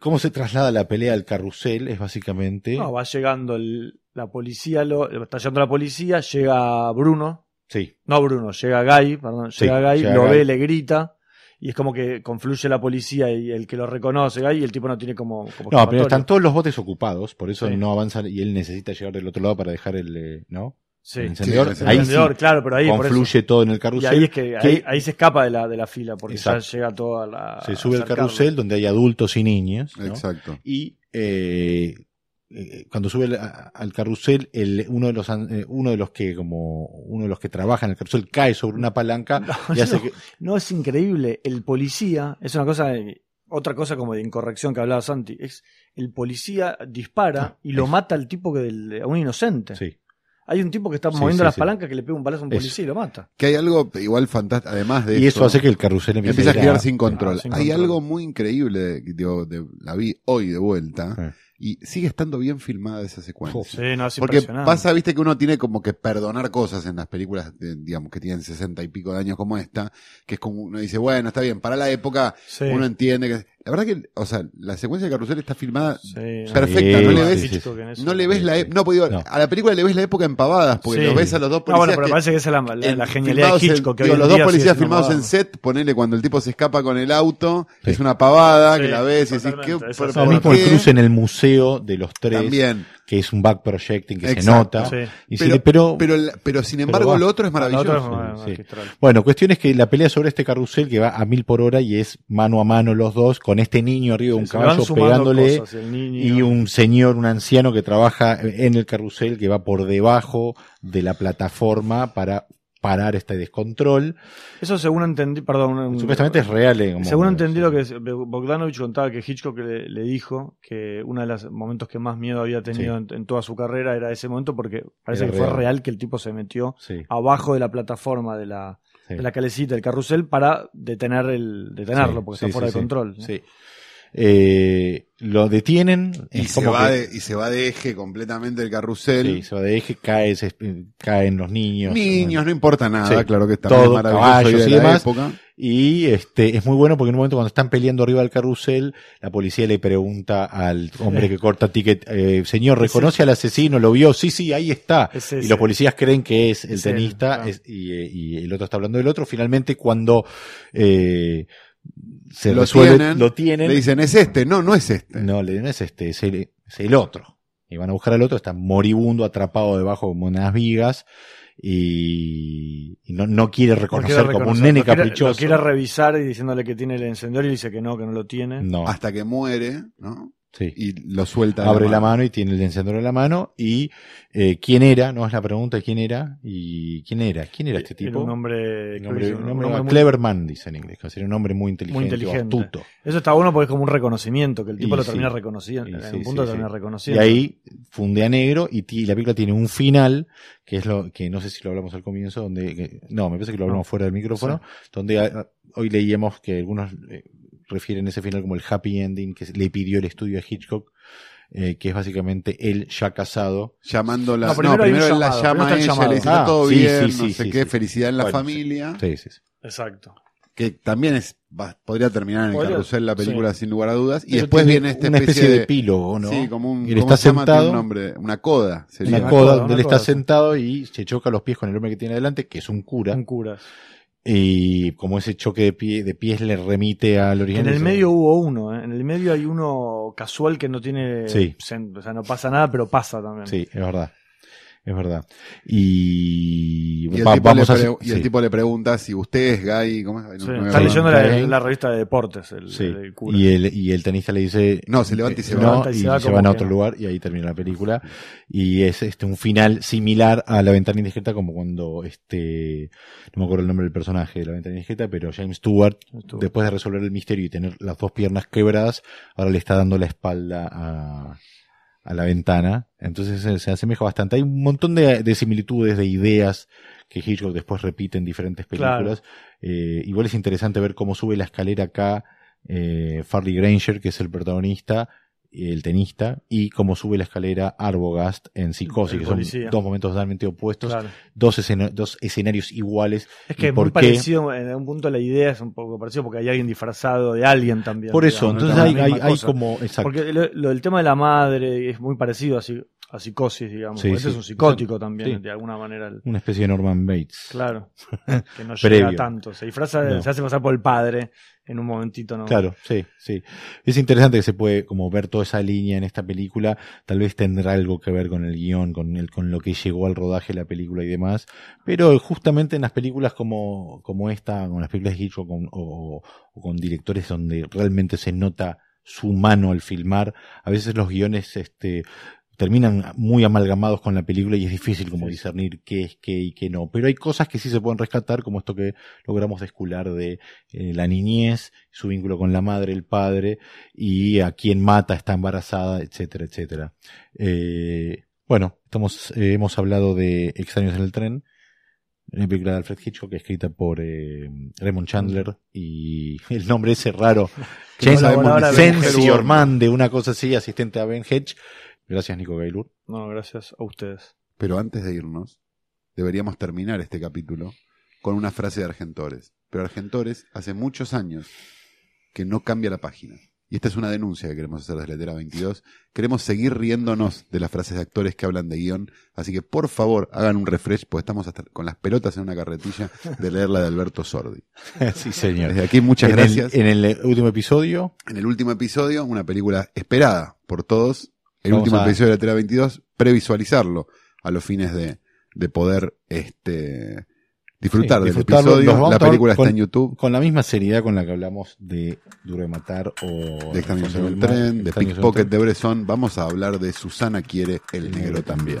cómo se traslada la pelea al carrusel es básicamente No, va llegando el- la policía, lo, está llegando la policía, llega Bruno, sí no Bruno, llega Guy, perdón, Sí, llega Guy, llega lo Guy. ve, le grita. Y es como que confluye la policía y el que lo reconoce, Guy, y el tipo no tiene como. como no pero están todos los botes ocupados por eso Sí. no avanzan y él necesita llegar del otro lado para dejar el eh, no Sí. el encendedor Sí, el ahí Encendedor, sí claro, pero ahí por eso. confluye todo en el Y carrusel ahí es que, ahí, que ahí se escapa de la, de la fila, porque Exacto. ya llega toda la. se sube al carrusel donde hay adultos y niños ¿no? Exacto. y eh, eh, cuando sube al, a- al carrusel el, uno de los eh, uno de los que como uno de los que trabaja en el carrusel cae sobre una palanca y hace no. que No, es increíble. El policía, es una cosa, eh, otra cosa como de incorrección que hablaba Santi, es el policía dispara y lo es- mata al tipo que del- a un inocente. Ah, sí Hay un tipo que está Sí, moviendo sí, las sí. palancas que le pega un balazo a un Eso. policía y lo mata. Que hay algo igual fantástico, además de y eso hace que el carrusel empiece empieza a ir girar sin control. sin Hay control. algo muy increíble, digo, de- la vi hoy de vuelta Eh. y sigue estando bien filmada esa secuencia. Sí, no, es Porque impresionante. pasa, viste, que uno tiene como que perdonar cosas en las películas, de- digamos, que tienen sesenta y pico de años como esta, que es como uno dice, bueno, está bien, para la época Sí. uno entiende que... La verdad que, o sea, la secuencia de Carrusel está filmada Sí, perfecta, no le ves- sí. No le ves la... Sí, e-. No, pues digo, No. a la película le ves la época en pavadas, porque Sí. los ves a los dos No, policías bueno, pero que- parece que esa es la, la- en- la genialidad de Hitchcock. que digo, los dos policías filmados en set, ponele cuando el tipo se escapa con el auto, Sí. es una pavada, que la ves y decís, ¿qué, por, lo mismo el cruce en el museo de los tres También. que es un back projecting que se nota Sí. y si Pero, pero, pero, la- pero sin embargo va. lo otro es La maravilloso. otra es Sí, sí. magistral. Bueno, cuestión es que la pelea sobre este carrusel que va a mil por hora y es mano a mano los dos con este niño arriba de un caballo pegándole cosas, y un señor, un anciano que trabaja en el carrusel que va por debajo de la plataforma para parar este descontrol. Eso según entendí, perdón. Supuestamente es real. eh, Según entendí lo que es- Bogdanovich contaba que Hitchcock le, le dijo que uno de los momentos que más miedo había tenido Sí. en, en toda su carrera era ese momento porque parece Era que fue real. real que el tipo se metió Sí, abajo de la plataforma de la, sí. de la calecita, del carrusel, para detener el, detenerlo, Sí, porque está fuera de control. ¿no? Sí. Eh, lo detienen. Y se, va que- de, y se va de eje completamente el carrusel. Sí, se va de eje, cae, se- caen los niños. Niños, no importa nada, Sí. claro que también Todo, es maravilloso caballos y de demás. época. Y este es muy bueno porque en un momento cuando están peleando arriba del carrusel, la policía le pregunta al hombre que corta ticket, eh, señor, ¿reconoce al asesino? ¿Lo vio? Sí, sí, ahí está. Es Y los policías creen que es el Es él, tenista claro. es- y, eh, y el otro está hablando del otro. Finalmente cuando eh, se Lo resuelve, tienen, lo tienen. Le dicen, es este. No, no es este. No, le no es este, es el, es el otro. Y van a buscar al otro, está moribundo, atrapado debajo como unas vigas y, y no, no quiere No reconocer quiere como un nene lo quiere- caprichoso. Lo quiere revisar y diciéndole que tiene el encendedor y dice que no, que no lo tiene. no, Hasta que muere, ¿no? Sí. Y lo suelta. Abre la mano y tiene el encendedor en la mano y eh, quién era, no es la pregunta quién era y quién era, quién era este Era tipo. un hombre, Un hombre- un hombre- un hombre muy- clever man, dice en inglés, que un hombre muy inteligente, Muy inteligente. astuto. Eso está bueno porque es como un reconocimiento, que el tipo Y lo sí. termina reconociendo. Y En sí, un punto sí, lo termina sí. reconociendo. Y ahí fundea negro y, ti- la película tiene un final, que es lo que no sé si lo hablamos al comienzo, donde, que- no, me parece que lo hablamos No. fuera del micrófono, donde ah, hoy leíamos que algunos eh, refieren ese final como el happy ending que le pidió el estudio a Hitchcock, eh, que es básicamente él ya casado. Llamándola. No, No, primero primero, hay un él la llamado, llama a primero ella, le dice, Ah, todo sí, bien, sí, no sí, sé sí, qué, sí. felicidad en la Bueno, familia. Sí, sí, sí. Exacto. Que también es va- podría terminar en el Podría, carrusel la película sin lugar a dudas. Y después viene esta una especie, especie de epílogo, ¿no? Sí, como un. Él ¿cómo está se llama? Tiene sentado, un nombre, una coda. Sería. una Una coda donde una él coda, está sentado y se choca los pies con el hombre que tiene adelante, que es un cura. Un curas. Y como ese choque de, pie, de pies le remite al origen. En el medio hubo uno, ¿eh? en el medio hay uno casual que no tiene, Sí. o sea, no pasa nada, pero pasa también. Sí, es verdad. Es verdad. Y, Y el, va- tipo le vamos a pre- y el tipo le pregunta si usted es gay. ¿cómo es? No, Sí, no me está leyendo la, revista de deportes, el, Sí. el cura. Y el, y el tenista le dice. No, se levanta y se no, va. y y se va se como van a otro no. lugar y ahí termina la película. Y es este un final similar a La Ventana Indiscreta, como cuando este. No me acuerdo el nombre del personaje de La Ventana Indiscreta, pero James Stewart, Stewart. después de resolver el misterio y tener las dos piernas quebradas, ahora le está dando la espalda a, a la ventana. Entonces se, se asemeja bastante. Hay un montón de, de similitudes, de ideas que Hitchcock después repite en diferentes películas. Eh, igual es interesante ver cómo sube la escalera acá eh, Farley Granger, que es el protagonista, el tenista, y cómo sube la escalera Arbogast en Psicosis, El que son policía. dos momentos totalmente opuestos, Claro. dos, escena- dos escenarios iguales. Es ¿Y que es por muy qué? parecido, en un punto la idea es un poco parecido porque hay alguien disfrazado de alguien también. Por eso, digamos, entonces hay, como... Exacto. Porque lo, lo del tema de la madre es muy parecido a, si- a psicosis, digamos. Sí, porque sí. ese es un psicótico también, Sí. de alguna manera. el- Una especie de Norman Bates. Claro. Que no llega tanto. Se disfraza, No. se hace pasar por el padre en un momentito, ¿no? Claro, sí, sí. Es interesante que se puede como ver toda esa línea en esta película. Tal vez tendrá algo que ver con el guion, con el, con lo que llegó al rodaje de la película y demás. Pero justamente en las películas como, como esta, con las películas de Hitchcock o con directores donde realmente se nota su mano al filmar, a veces los guiones, este, terminan muy amalgamados con la película y es difícil como Sí. discernir qué es qué y qué no. Pero hay cosas que sí se pueden rescatar, como esto que logramos descular de eh, la niñez, su vínculo con la madre, el padre, y a quien mata, está embarazada, etcétera, etcétera. Eh, bueno, estamos, eh, hemos hablado de Extraños en el tren, una película de Alfred Hitchcock escrita por Raymond Chandler y el nombre ese raro, James siquiera. Ormande, una cosa así, asistente a Ben Hedge. Gracias, Nico Gaylor. No, gracias a ustedes. Pero antes de irnos, deberíamos terminar este capítulo con una frase de Argentores. Pero Argentores hace muchos años que no cambia la página. Y esta es una denuncia que queremos hacer desde Letera 22. Queremos seguir riéndonos de las frases de actores que hablan de guion. Así que por favor hagan un refresh, porque estamos hasta con las pelotas en una carretilla de leer la de Alberto Sordi. sí, señor. Desde aquí muchas en gracias. El, en el último episodio, En el último episodio, una película esperada por todos. El Vamos último a- episodio de la Tela 22, previsualizarlo a los fines de, de poder este, disfrutar Sí, del episodio. La película con- está en YouTube. con la misma seriedad con la que hablamos de Duro de Matar o De Extraños en Fondo el Tren, de Pickpocket de Bresson, vamos a hablar de Susana quiere el negro también.